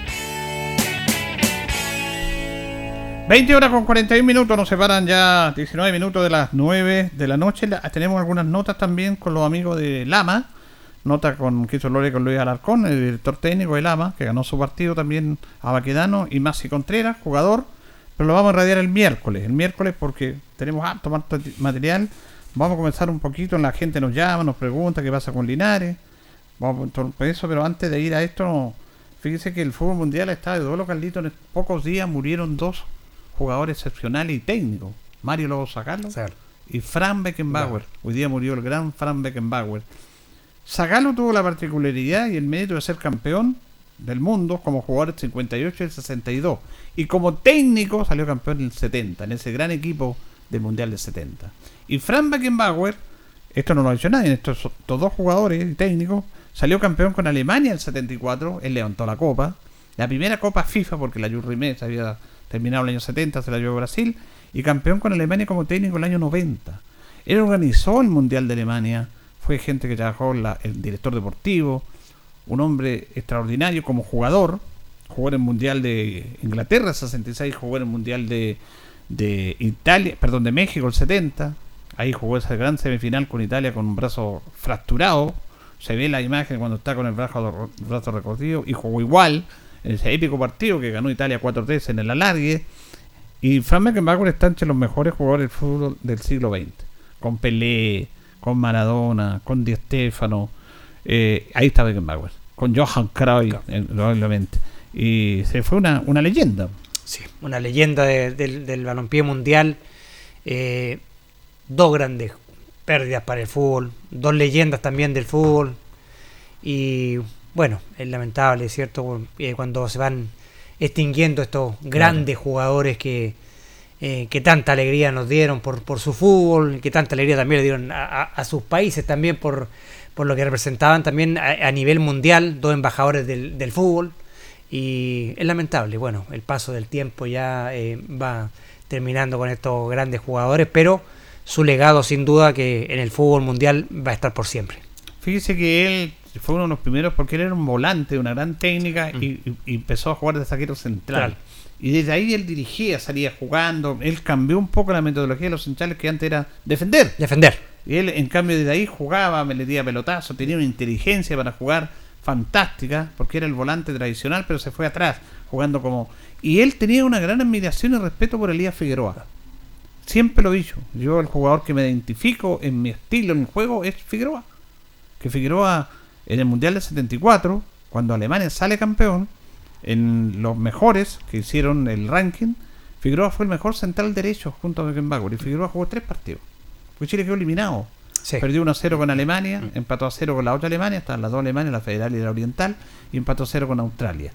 20 horas con 41 minutos, nos separan ya 19 minutos de las 9 de la noche. Tenemos algunas notas también con los amigos de Lama. Nota con Quiso Lore con Luis Alarcón, el director técnico de Lama, que ganó su partido también a Baquedano y Masi Contreras, jugador. Pero lo vamos a radiar el miércoles. El miércoles porque tenemos harto mat- material. Vamos a comenzar un poquito. La gente nos llama, nos pregunta qué pasa con Linares. Vamos a eso, pero antes de ir a esto, fíjese que el fútbol mundial está de duelo, Carlito. En pocos días murieron dos jugadores excepcionales y técnicos. Mario Lobo Zagallo y Fran Beckenbauer. Hoy día murió el gran Fran Beckenbauer. Zagallo tuvo la particularidad y el mérito de ser campeón del mundo como jugador del 58 y el 62. Y como técnico salió campeón en el 70, en ese gran equipo del Mundial del 70. Y Fran Beckenbauer, esto no lo ha dicho nadie, estos, estos dos jugadores y técnicos, salió campeón con Alemania en el 74, él levantó la copa, la primera copa FIFA, porque la Jules Rimet se había terminado el año 70, se la llevó Brasil, y campeón con Alemania como técnico el año 90. Él organizó el Mundial de Alemania, fue gente que trabajó la- el director deportivo, un hombre extraordinario como jugador, jugó en el Mundial de Inglaterra 66, jugó en el Mundial de, Italia, perdón, de México el 70, ahí jugó esa gran semifinal con Italia con un brazo fracturado, se ve la imagen cuando está con el brazo, brazo recorrido y jugó igual ese épico partido que ganó Italia 4-3 en el alargue. Y Frank Beckenbauer está entre los mejores jugadores del fútbol del siglo XX. Con Pelé, con Maradona, con Di Stefano. eh, ahí está Beckenbauer. Con Johan Cruyff, eh, probablemente. Y se fue una, una leyenda. Sí, una leyenda de- del, del balompié mundial. Eh, dos grandes pérdidas para el fútbol, dos leyendas también del fútbol. Y bueno, es lamentable, ¿cierto? Eh, cuando se van extinguiendo estos grandes jugadores que, eh, que tanta alegría nos dieron por, por su fútbol, que tanta alegría también le dieron a, a- a sus países también por, por lo que representaban también a, a nivel mundial, dos embajadores del, del fútbol. Y es lamentable, bueno, el paso del tiempo ya eh, va terminando con estos grandes jugadores, pero su legado sin duda que en el fútbol mundial va a estar por siempre. Fíjese que él fue uno de los primeros porque él era un volante de una gran técnica y, y- y empezó a jugar de saquero central. Claro. Y desde ahí él dirigía, salía jugando. Él cambió un poco la metodología de los centrales que antes era defender. Defender. Y él, en cambio, desde ahí jugaba, me metía pelotazo, tenía una inteligencia para jugar fantástica, porque era el volante tradicional, pero se fue atrás, jugando como. Y él tenía una gran admiración y respeto por Elías Figueroa. Siempre lo he dicho. Yo, el jugador que me identifico en mi estilo en el juego es Figueroa. Que Figueroa, en el Mundial de 74, cuando Alemania sale campeón, en los mejores que hicieron el ranking, Figueroa fue el mejor central derecho junto a Beckenbauer. Y Figueroa jugó tres partidos. Pues Chile quedó eliminado. Perdió 1-0 con Alemania, empató a 0 con la otra Alemania, estaban las dos Alemanias, la federal y la oriental, y empató a 0 con Australia.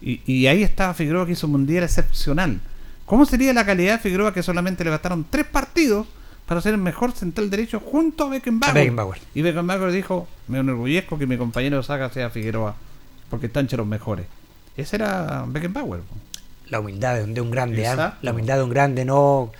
Y, y ahí estaba Figueroa que hizo un mundial excepcional. ¿Cómo sería la calidad de Figueroa que solamente le bastaron tres partidos para ser el mejor central derecho junto a Beckenbauer? Beckenbauer. Y Beckenbauer dijo, me enorgullezco que mi compañero saga sea Figueroa, porque están los mejores. Ese era Beckenbauer. La humildad de, un grande, ¿ah? Exacto. la humildad de un grande, no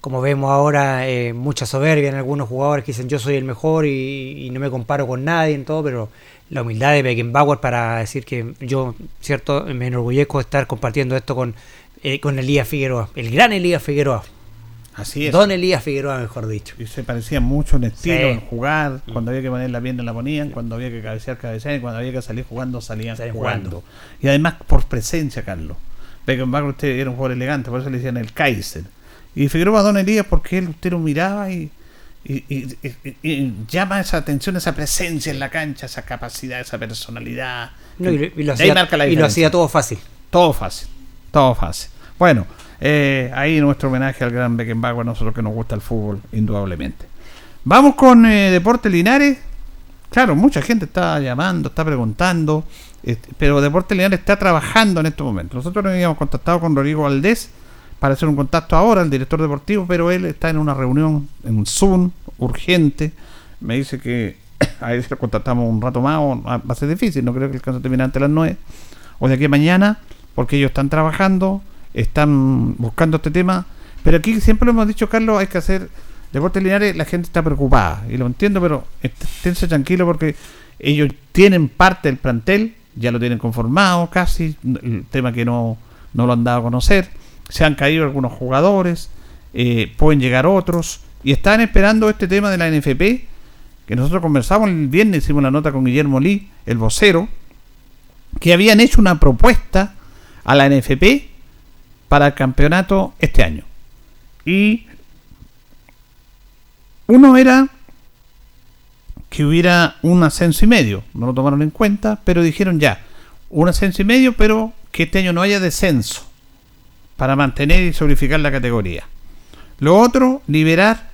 como vemos ahora, eh, mucha soberbia en algunos jugadores que dicen yo soy el mejor y, y no me comparo con nadie en todo, pero la humildad de Beckenbauer para decir que yo, cierto, me enorgullezco de estar compartiendo esto con, eh, con Elías Figueroa, el gran Elías Figueroa. Así es. Don Elías Figueroa, mejor dicho. Y se parecían mucho en estilo, Sí. en jugar. Cuando había que poner la pierna la ponían, cuando había que cabecear, cabeceaban, y cuando había que salir jugando, salían Salían jugando. jugando. Y además por presencia, Carlos. Beckenbauer usted era un jugador elegante, por eso le decían el Kaiser. Y Figueroa Don Elías porque él usted lo miraba y, y, y- y- y llama esa atención, esa presencia en la cancha, esa capacidad, esa personalidad. No, y, lo- hacía, y lo hacía todo fácil. Todo fácil, todo fácil. Bueno, eh, ahí nuestro homenaje al gran Beckenbauer, a nosotros que nos gusta el fútbol, indudablemente. Vamos con eh, Deportes Linares. Claro, mucha gente está llamando, está preguntando, este, pero Deportes Linares está trabajando en estos momentos. Nosotros nos habíamos contactado con Rodrigo Valdés para hacer un contacto ahora, el director deportivo, pero él está en una reunión en Zoom urgente. Me dice que a si lo contactamos un rato más, o va a ser difícil, no creo que el caso termine antes de las 9 o de aquí a mañana, porque ellos están trabajando, están buscando este tema. Pero aquí siempre lo hemos dicho, Carlos, hay que hacer deportes lineares, la gente está preocupada, y lo entiendo, pero est- esténse tranquilos porque ellos tienen parte del plantel, ya lo tienen conformado casi, el tema que no, no lo han dado a conocer, se han caído algunos jugadores, eh, pueden llegar otros, y están esperando este tema de la NFP, que nosotros conversamos el viernes, hicimos una nota con Guillermo Lee, el vocero, que habían hecho una propuesta a la NFP para el campeonato este año. Y uno era que hubiera un ascenso y medio, no lo tomaron en cuenta, pero dijeron ya, un ascenso y medio, pero que este año no haya descenso para mantener y solidificar la categoría. Lo otro, liberar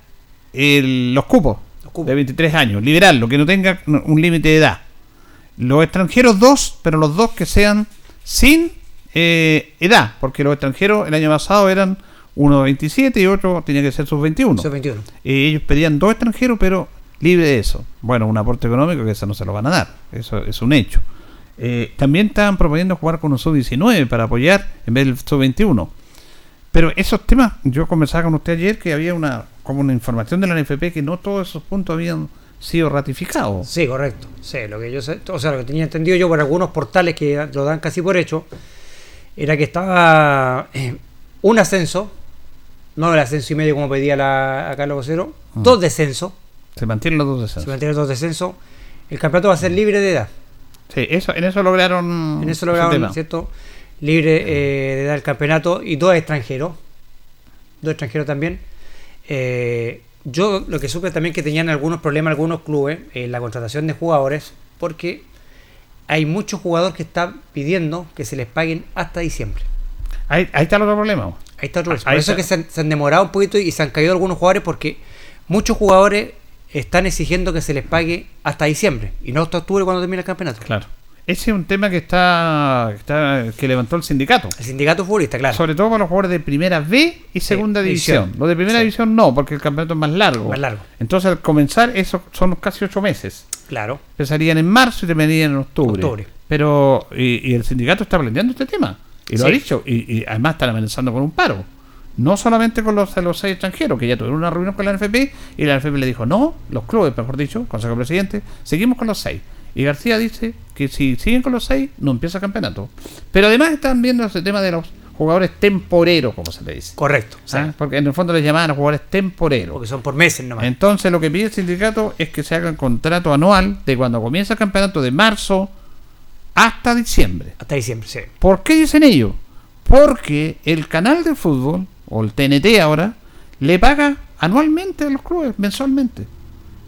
el- los cupos de 23 años, liberarlo, que no tenga un límite de edad. Los extranjeros dos, pero los dos que sean sin eh, edad, porque los extranjeros el año pasado eran uno de 27 y otro tenía que ser sus 21. Sub-21. Eh, ellos pedían dos extranjeros, pero libre de eso. Bueno, un aporte económico que eso no se lo van a dar, eso es un hecho. Eh, también estaban proponiendo jugar con un sub-19 para apoyar en vez del sub-21. Pero esos temas, yo conversaba con usted ayer que había una como una información de la NFP que no todos esos puntos habían sido ratificados. Sí, correcto. Sí, lo que yo sé, o sea, lo que tenía entendido yo por algunos portales que lo dan casi por hecho, era que estaba eh, un ascenso, no el ascenso y medio como pedía la, acá el vocero, Mm. dos descensos, Se mantienen los dos descensos. se mantienen dos descensos, el campeonato va a ser libre de edad. Sí, eso, en eso lograron. En eso lograron. ¿cierto? Libre eh, de edad el campeonato y dos extranjeros, dos extranjeros también. Eh, yo lo que supe también que tenían algunos problemas algunos clubes en la contratación de jugadores porque hay muchos jugadores que están pidiendo que se les paguen hasta diciembre. Ahí, ahí está el otro problema. Ahí está otro Ahí Por eso está. es que se han, se han demorado un poquito y se han caído algunos jugadores porque muchos jugadores están exigiendo que se les pague hasta diciembre y no hasta octubre cuando termine el campeonato. Claro. Ese es un tema que está, que está que levantó el sindicato. El sindicato futbolista, claro. Sobre todo para los jugadores de primera B y segunda división. división. Los de primera Sí. división no, porque el campeonato es más largo. Más largo. Entonces al comenzar, eso son casi ocho meses. Claro. Empezarían en marzo y terminarían en octubre. Octubre. Pero, y, y el sindicato está planteando este tema. Y lo Sí. ha dicho. Y, y además están amenazando con un paro. No solamente con los, los seis extranjeros, que ya tuvieron una reunión con la NFP y la NFP le dijo, no, los clubes, mejor dicho, Consejo Presidente, seguimos con los seis. Y García dice que si siguen con los seis, no empieza el campeonato. Pero además están viendo ese tema de los jugadores temporeros, como se le dice. Correcto. ¿Ah? Porque en el fondo les llamaban a jugadores temporeros. Porque son por meses nomás. Entonces lo que pide el sindicato es que se haga un contrato anual de cuando comienza el campeonato de marzo hasta diciembre. Hasta diciembre, sí. ¿Por qué dicen ello? Porque el canal de fútbol, o el TNT ahora, le paga anualmente a los clubes, mensualmente.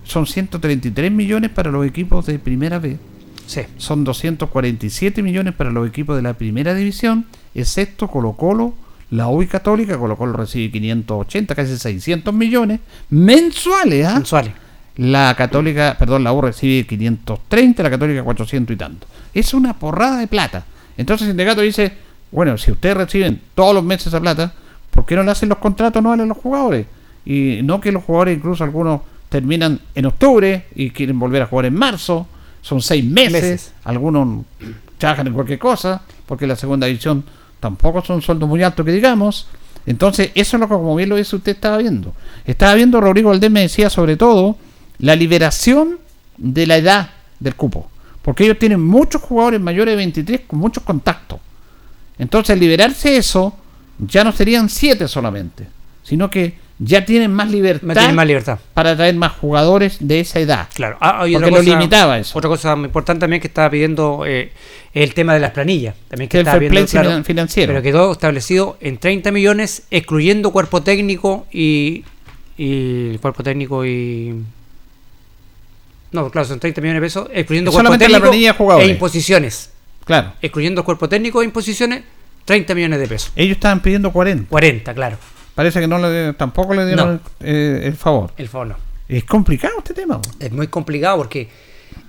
Son 133 millones para los equipos de primera B. Sí. Son 247 millones para los equipos de la primera división, excepto Colo Colo, la U y Católica. Colo Colo recibe 580, casi 600 millones mensuales. ¿ah? Mensuales. La Católica, perdón, la U recibe 530, la Católica 400 y tanto. Es una porrada de plata. Entonces el sindicato dice, bueno, si ustedes reciben todos los meses esa plata, ¿por qué no le hacen los contratos anuales a los jugadores? Y no que los jugadores, incluso algunos, terminan en octubre y quieren volver a jugar en marzo. Son seis meses. Meses. Algunos trabajan en cualquier cosa, porque la segunda división tampoco son sueldos muy altos que digamos. Entonces, eso es lo que, como bien lo dice usted, estaba viendo. Estaba viendo, Rodrigo Valdés me decía sobre todo, la liberación de la edad del cupo. Porque ellos tienen muchos jugadores mayores de 23 con muchos contactos. Entonces, liberarse eso, ya no serían 7 solamente, sino que ya tienen más libertad, tienen más libertad. para traer más jugadores de esa edad. Claro. Ah, porque otra lo cosa- limitaba eso. Otra cosa muy importante también que estaba pidiendo eh, el tema de las planillas. También que El estaba play finan- financiero. Pero quedó establecido en 30 millones, excluyendo cuerpo técnico y, y cuerpo técnico y no, claro, son 30 millones de pesos, excluyendo cuerpo la técnico e imposiciones. Claro. Excluyendo el cuerpo técnico e imposiciones, 30 millones de pesos. Ellos estaban pidiendo 40. 40, claro. Parece que no le, tampoco le dieron No. eh, el favor. El favor no. Es complicado este tema. Es muy complicado porque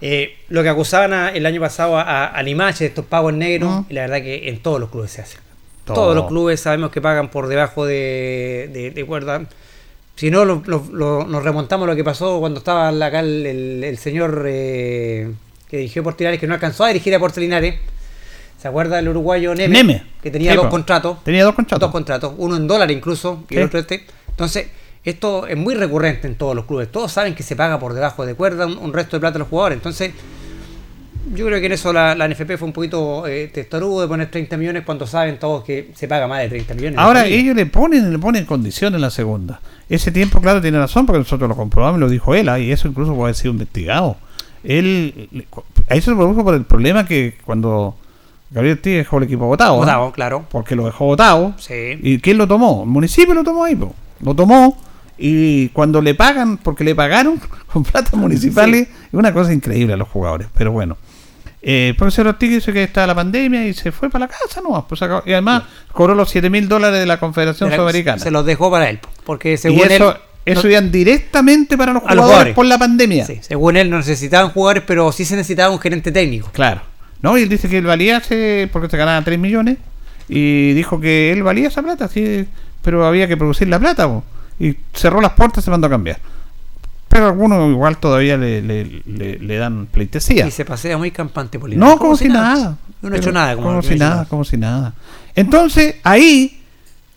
eh, lo que acusaban a- el año pasado a, a, Limache de estos pagos negros, y la verdad que en todos los clubes se hace. Todo. Todos los clubes sabemos que pagan por debajo de, de, de cuerda. Si no, lo- lo- lo- nos remontamos a lo que pasó cuando estaba acá el, el- el señor eh, que dirigió Portinares, que no alcanzó a dirigir a Portinares. ¿Se acuerda del uruguayo Neme? Neme. Que tenía Sí, dos po. contratos. Tenía dos contratos. Dos contratos. Uno en dólar incluso y Sí. el otro este. Entonces, esto es muy recurrente en todos los clubes. Todos saben que se paga por debajo de cuerda un, un resto de plata a los jugadores. Entonces, yo creo que en eso la, la NFP fue un poquito eh, testarudo de poner 30 millones cuando saben todos que se paga más de 30 millones. Ahora ellos le ponen, le ponen condiciones en la segunda. Ese tiempo, claro, tiene razón, porque nosotros lo comprobamos, lo dijo él, ah, y eso incluso puede haber sido investigado. Él, le- a eso se produjo por el problema que cuando Gabriel Ortiz dejó el equipo votado. Votado, claro. Porque lo dejó votado. Sí. ¿Y quién lo tomó? El municipio lo tomó ahí, po. Lo tomó. Y cuando le pagan, porque le pagaron con plata municipales, es una cosa increíble a los jugadores. Pero bueno. Eh, el profesor Ortiz dice que está la pandemia y se fue para la casa, ¿no? Pues y además cobró los 7 mil dólares de la Confederación Era- Sudamericana. Se los dejó para él. Porque y según eso, él. eso no- iban directamente para los a los jugadores, por la pandemia. Sí, según él no necesitaban jugadores, pero sí se necesitaba un gerente técnico. Claro. No, y él dice que él valía ese, porque se ganaba 3 millones, y dijo que él valía esa plata, sí, pero había que producir la plata, po. y cerró las puertas y se mandó a cambiar. Pero algunos igual todavía le, le, le- le dan pleitesía. Y se pasea muy campante político. No, como, si nada. No ha hecho nada. Como, Como, no si nada, como si nada. Entonces, ahí,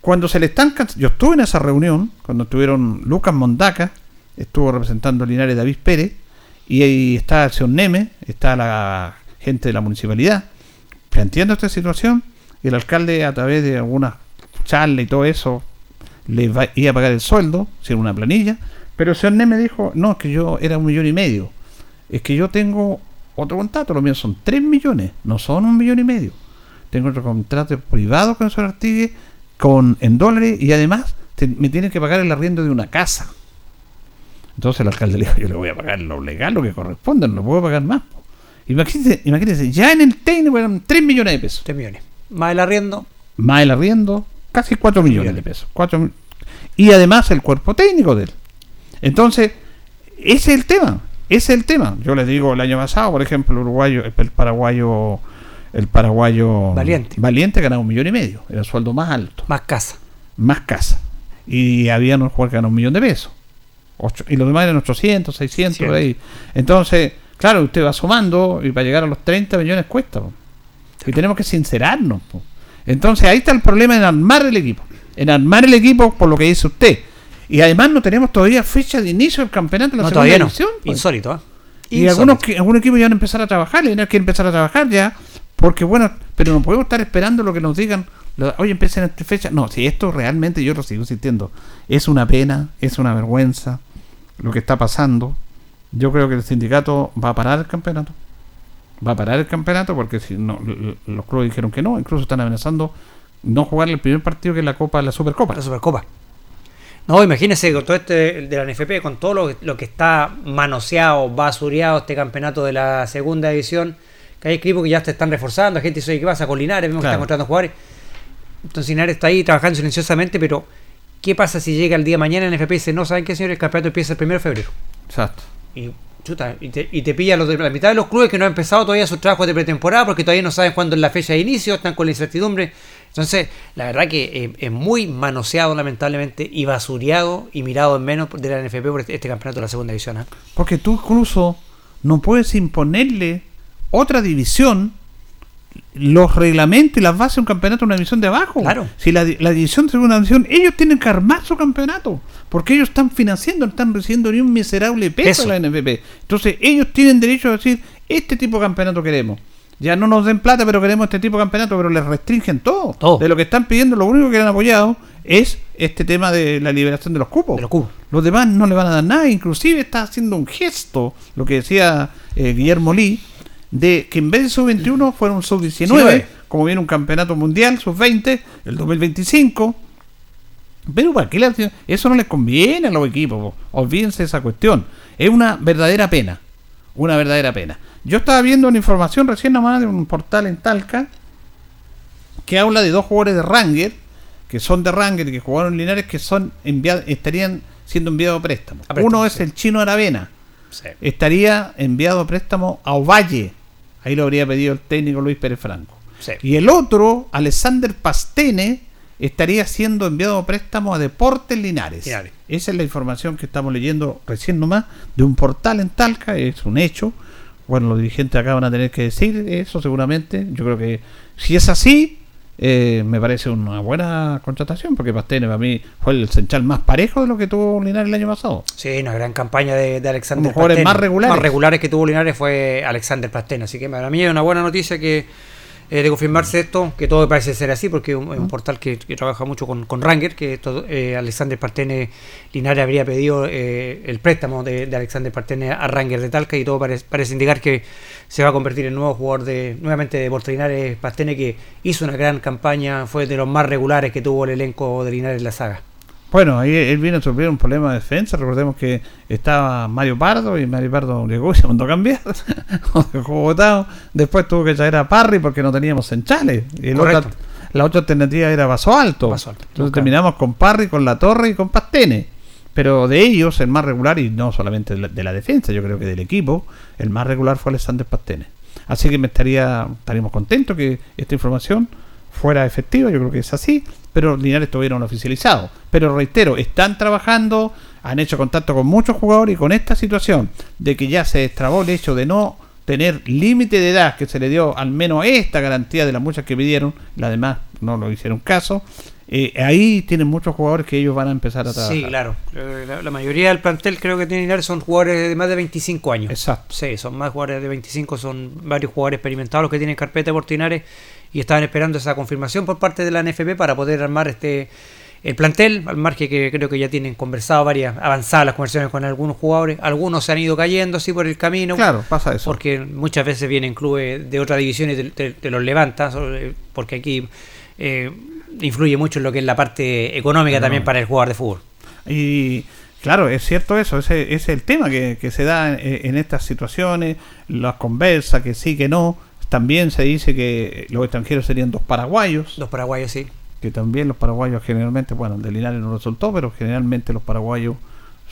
cuando se le están... Yo estuve en esa reunión, cuando estuvieron Lucas Mondaca, estuvo representando a Linares David Pérez, y ahí está el señor Neme, está la gente de la municipalidad, planteando esta situación, el alcalde a través de algunas charlas y todo eso, le iba a pagar el sueldo, sin una planilla, pero el señor Neme dijo, no, es que yo era un millón y medio, es que yo tengo otro contrato, los míos son 3 millones, no son un millón y medio. Tengo otro contrato privado con el señor Artigue con, en dólares y además me tienen que pagar el arriendo de una casa. Entonces el alcalde le dijo, yo le voy a pagar lo legal, lo que corresponde, no le puedo pagar más. Po". Imagínense, imagínense, ya en el técnico eran 3 millones de pesos. 3 millones. Más el arriendo. Más el arriendo, casi 4 millones de pesos. Cuatro mil- y además el cuerpo técnico de él. Entonces, ese es el tema. Ese es el tema. Yo les digo, el año pasado, por ejemplo, el uruguayo, el paraguayo, el paraguayo Valiente. Valiente ganaba un millón y medio. Era el sueldo más alto. Más casa. Más casa. Y había unos jugadores que ganaban un millón de pesos. Ocho- y los demás eran 800, 600, por ahí. Entonces, Claro, usted va sumando y para llegar a los 30 millones cuesta. po. Y tenemos que sincerarnos. po. Entonces ahí está el problema en armar el equipo. En armar el equipo por lo que dice usted. Y además no tenemos todavía fecha de inicio del campeonato de la No, segunda todavía no. división. pues. Insólito, ¿eh? Y Insólito. algunos, que- algunos equipos ya van a empezar a trabajar, y que empezar a trabajar ya, porque bueno, pero no podemos estar esperando lo que nos digan, lo- oye, empiecen a esta fecha. No, si esto realmente yo lo sigo sintiendo, es una pena, es una vergüenza lo que está pasando. Yo creo que el sindicato va a parar el campeonato. Va a parar el campeonato porque si no, los clubes dijeron que no, incluso están amenazando no jugar el primer partido que es la Copa, la Supercopa. La Supercopa. No, imagínese con todo este de la NFP, con todo lo, lo que está manoseado, basureado este campeonato de la segunda división, que hay equipos que ya te están reforzando, gente dice, "Oye, ¿qué pasa con Linares? Vemos que están encontrando jugadores. Entonces Linares está ahí trabajando silenciosamente, pero ¿qué pasa si llega el día de mañana en NFP y dice, no, ¿saben qué, señor? El campeonato empieza el 1 de febrero. Exacto. Y, chuta, y, te, y te pilla la mitad de los clubes que no han empezado todavía sus trabajos de pretemporada porque todavía no saben cuándo es la fecha de inicio, están con la incertidumbre. Entonces, la verdad que eh, es muy manoseado lamentablemente y basureado y mirado en menos de la NFP por este, este campeonato de la segunda división. ¿ah? Porque tú incluso no puedes imponerle otra división los reglamentos y las bases de un campeonato una división de abajo. Claro. Si la, di- la división de segunda división, ellos tienen que armar su campeonato. Porque ellos están financiando, no están recibiendo ni un miserable peso de la NFP. Entonces, ellos tienen derecho a decir, este tipo de campeonato queremos. Ya no nos den plata, pero queremos este tipo de campeonato, pero les restringen todo. De lo que están pidiendo, lo único que han apoyado es este tema de la liberación de los cupos. los, demás no le van a dar nada, inclusive está haciendo un gesto, lo que decía eh, Guillermo Lee, de que en vez de sub-21 fuera un sub-19, 19. como viene un campeonato mundial, sub-20, el 2025. Pero ¿para qué le- eso no les conviene a los equipos? po. Olvídense de esa cuestión. Es una verdadera pena. Una verdadera pena. Yo estaba viendo una información recién nomás de un portal en Talca que habla de dos jugadores de Ranger, que son de Ranger y que jugaron en Linares, que son enviados, estarían siendo enviados a préstamo. A préstamo, Uno es el chino Aravena. Sí. Estaría enviado a préstamo a Ovalle. Ahí lo habría pedido el técnico Luis Pérez Franco. Sí. Y el otro, Alexander Pastene, estaría siendo enviado a préstamo a Deportes Linares. Linares. Esa es la información que estamos leyendo recién nomás de un portal en Talca, es un hecho. Bueno, los dirigentes acá van a tener que decir eso seguramente. Yo creo que si es así, eh, me parece una buena contratación, porque Pastene para mí fue el central más parejo de lo que tuvo Linares el año pasado. Sí, una gran campaña de, de Alexander Como jugadores Pastene. más regulares. Más regulares que tuvo Linares fue Alexander Pastene. Así que para mí es una buena noticia que eh, de confirmarse esto, que todo parece ser así, porque es un, portal que, que trabaja mucho con, con Ranger, que todo, eh, Alexander Partene Linares habría pedido eh, el préstamo de, de Alexander Partene a Ranger de Talca y todo parece, parece indicar que se va a convertir en nuevo jugador de nuevamente de Deportes Linares Pastene, que hizo una gran campaña, fue de los más regulares que tuvo el elenco de Linares en la saga. Bueno, ahí él vino a sufrir un problema de defensa. Recordemos que estaba Mario Pardo y Mario Pardo llegó y se mandó a cambiar. Dejó. Después tuvo que traer a Parry porque no teníamos centrales. Y otra- la otra alternativa era Vaso Alto. Vaso Alto. Entonces terminamos con Parry, con La Torre y con Pastene. Pero de ellos, el más regular, y no solamente de la, de la defensa, yo creo que del equipo, el más regular fue Alexander Pastene. Así que me estaría, estaríamos contentos que esta información fuera efectiva, yo creo que es así, pero Linares todavía no lo oficializado. Pero reitero, están trabajando, han hecho contacto con muchos jugadores y con esta situación de que ya se destrabó el hecho de no tener límite de edad que se le dio al menos esta garantía de las muchas que pidieron, las demás no lo hicieron caso. eh, ahí tienen muchos jugadores que ellos van a empezar a trabajar. Sí, claro. Eh, La, la mayoría del plantel creo que tiene Linares son jugadores de más de 25 años. Exacto. Sí, son más jugadores de 25, son varios jugadores experimentados los que tienen carpeta por Linares y estaban esperando esa confirmación por parte de la NFP para poder armar este el plantel, al margen que creo que ya tienen conversado varias, avanzadas las conversaciones con algunos jugadores, algunos se han ido cayendo así por el camino. Claro, pasa eso. Porque muchas veces vienen clubes de otra división y te, te- te los levanta, sobre- porque aquí eh, influye mucho en lo que es la parte económica también para el jugador de fútbol. Y claro, es cierto eso, ese, ese es el tema que, que se da en, en estas situaciones, las conversas, que sí, que no. También se dice que los extranjeros serían dos paraguayos. Dos paraguayos, sí. Que también los paraguayos generalmente, bueno, de Linares no resultó, pero generalmente los paraguayos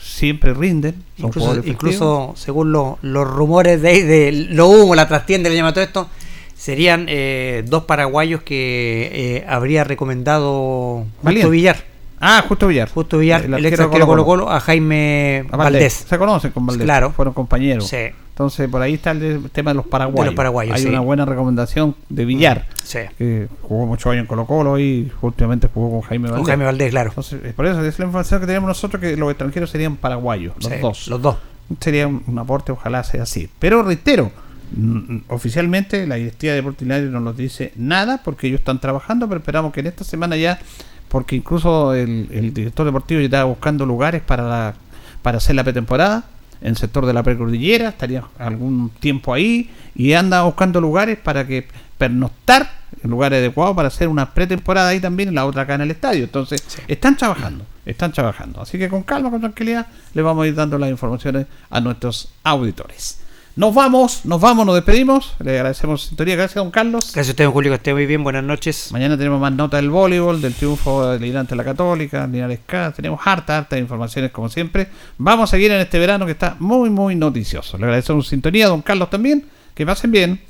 siempre rinden. son Incluso, incluso según lo- los rumores de, de lo humo, la trastienda, le llama todo esto, serían eh, dos paraguayos que eh, habría recomendado Valiente. Villar. Ah, Justo Villar. Justo Villar, El el, ex arquero. Colo Colo a Jaime A Valdés. Se conocen con Valdés. Claro. Fueron compañeros. Sí. Entonces, por ahí está el tema de los paraguayos. De los paraguayos, Hay sí. una buena recomendación de Villar. Sí. que jugó muchos años en Colo Colo y últimamente jugó con Jaime Valdés. Con Jaime Valdés, claro. Entonces, por eso es la información que tenemos nosotros que los extranjeros serían paraguayos, los Sí, dos. Los dos. Sería un, un aporte, ojalá sea así. Pero reitero, mm, oficialmente la directiva de Deportes Linares no nos dice nada porque ellos están trabajando, pero esperamos que en esta semana ya, porque incluso el, el director deportivo ya estaba buscando lugares para, la- para hacer la pretemporada en el sector de la precordillera, estaría algún tiempo ahí y anda buscando lugares para que pernoctar en lugares adecuados para hacer una pretemporada ahí también y la otra acá en el estadio. Entonces, están trabajando, están trabajando. Así que con calma, con tranquilidad, le vamos a ir dando las informaciones a nuestros auditores. Nos vamos, nos vamos, nos despedimos. Le agradecemos su sintonía. Gracias, don Carlos. Gracias a usted, don Julio, que esté muy bien. Buenas noches. Mañana tenemos más notas del voleibol, del triunfo del Linares ante la Católica, Linares K. Tenemos harta, harta informaciones como siempre. Vamos a seguir en este verano que está muy, muy noticioso. Le agradecemos su sintonía, don Carlos también. Que pasen bien.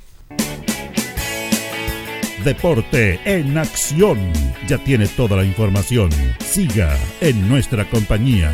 Deporte en acción. Ya tiene toda la información. Siga en nuestra compañía.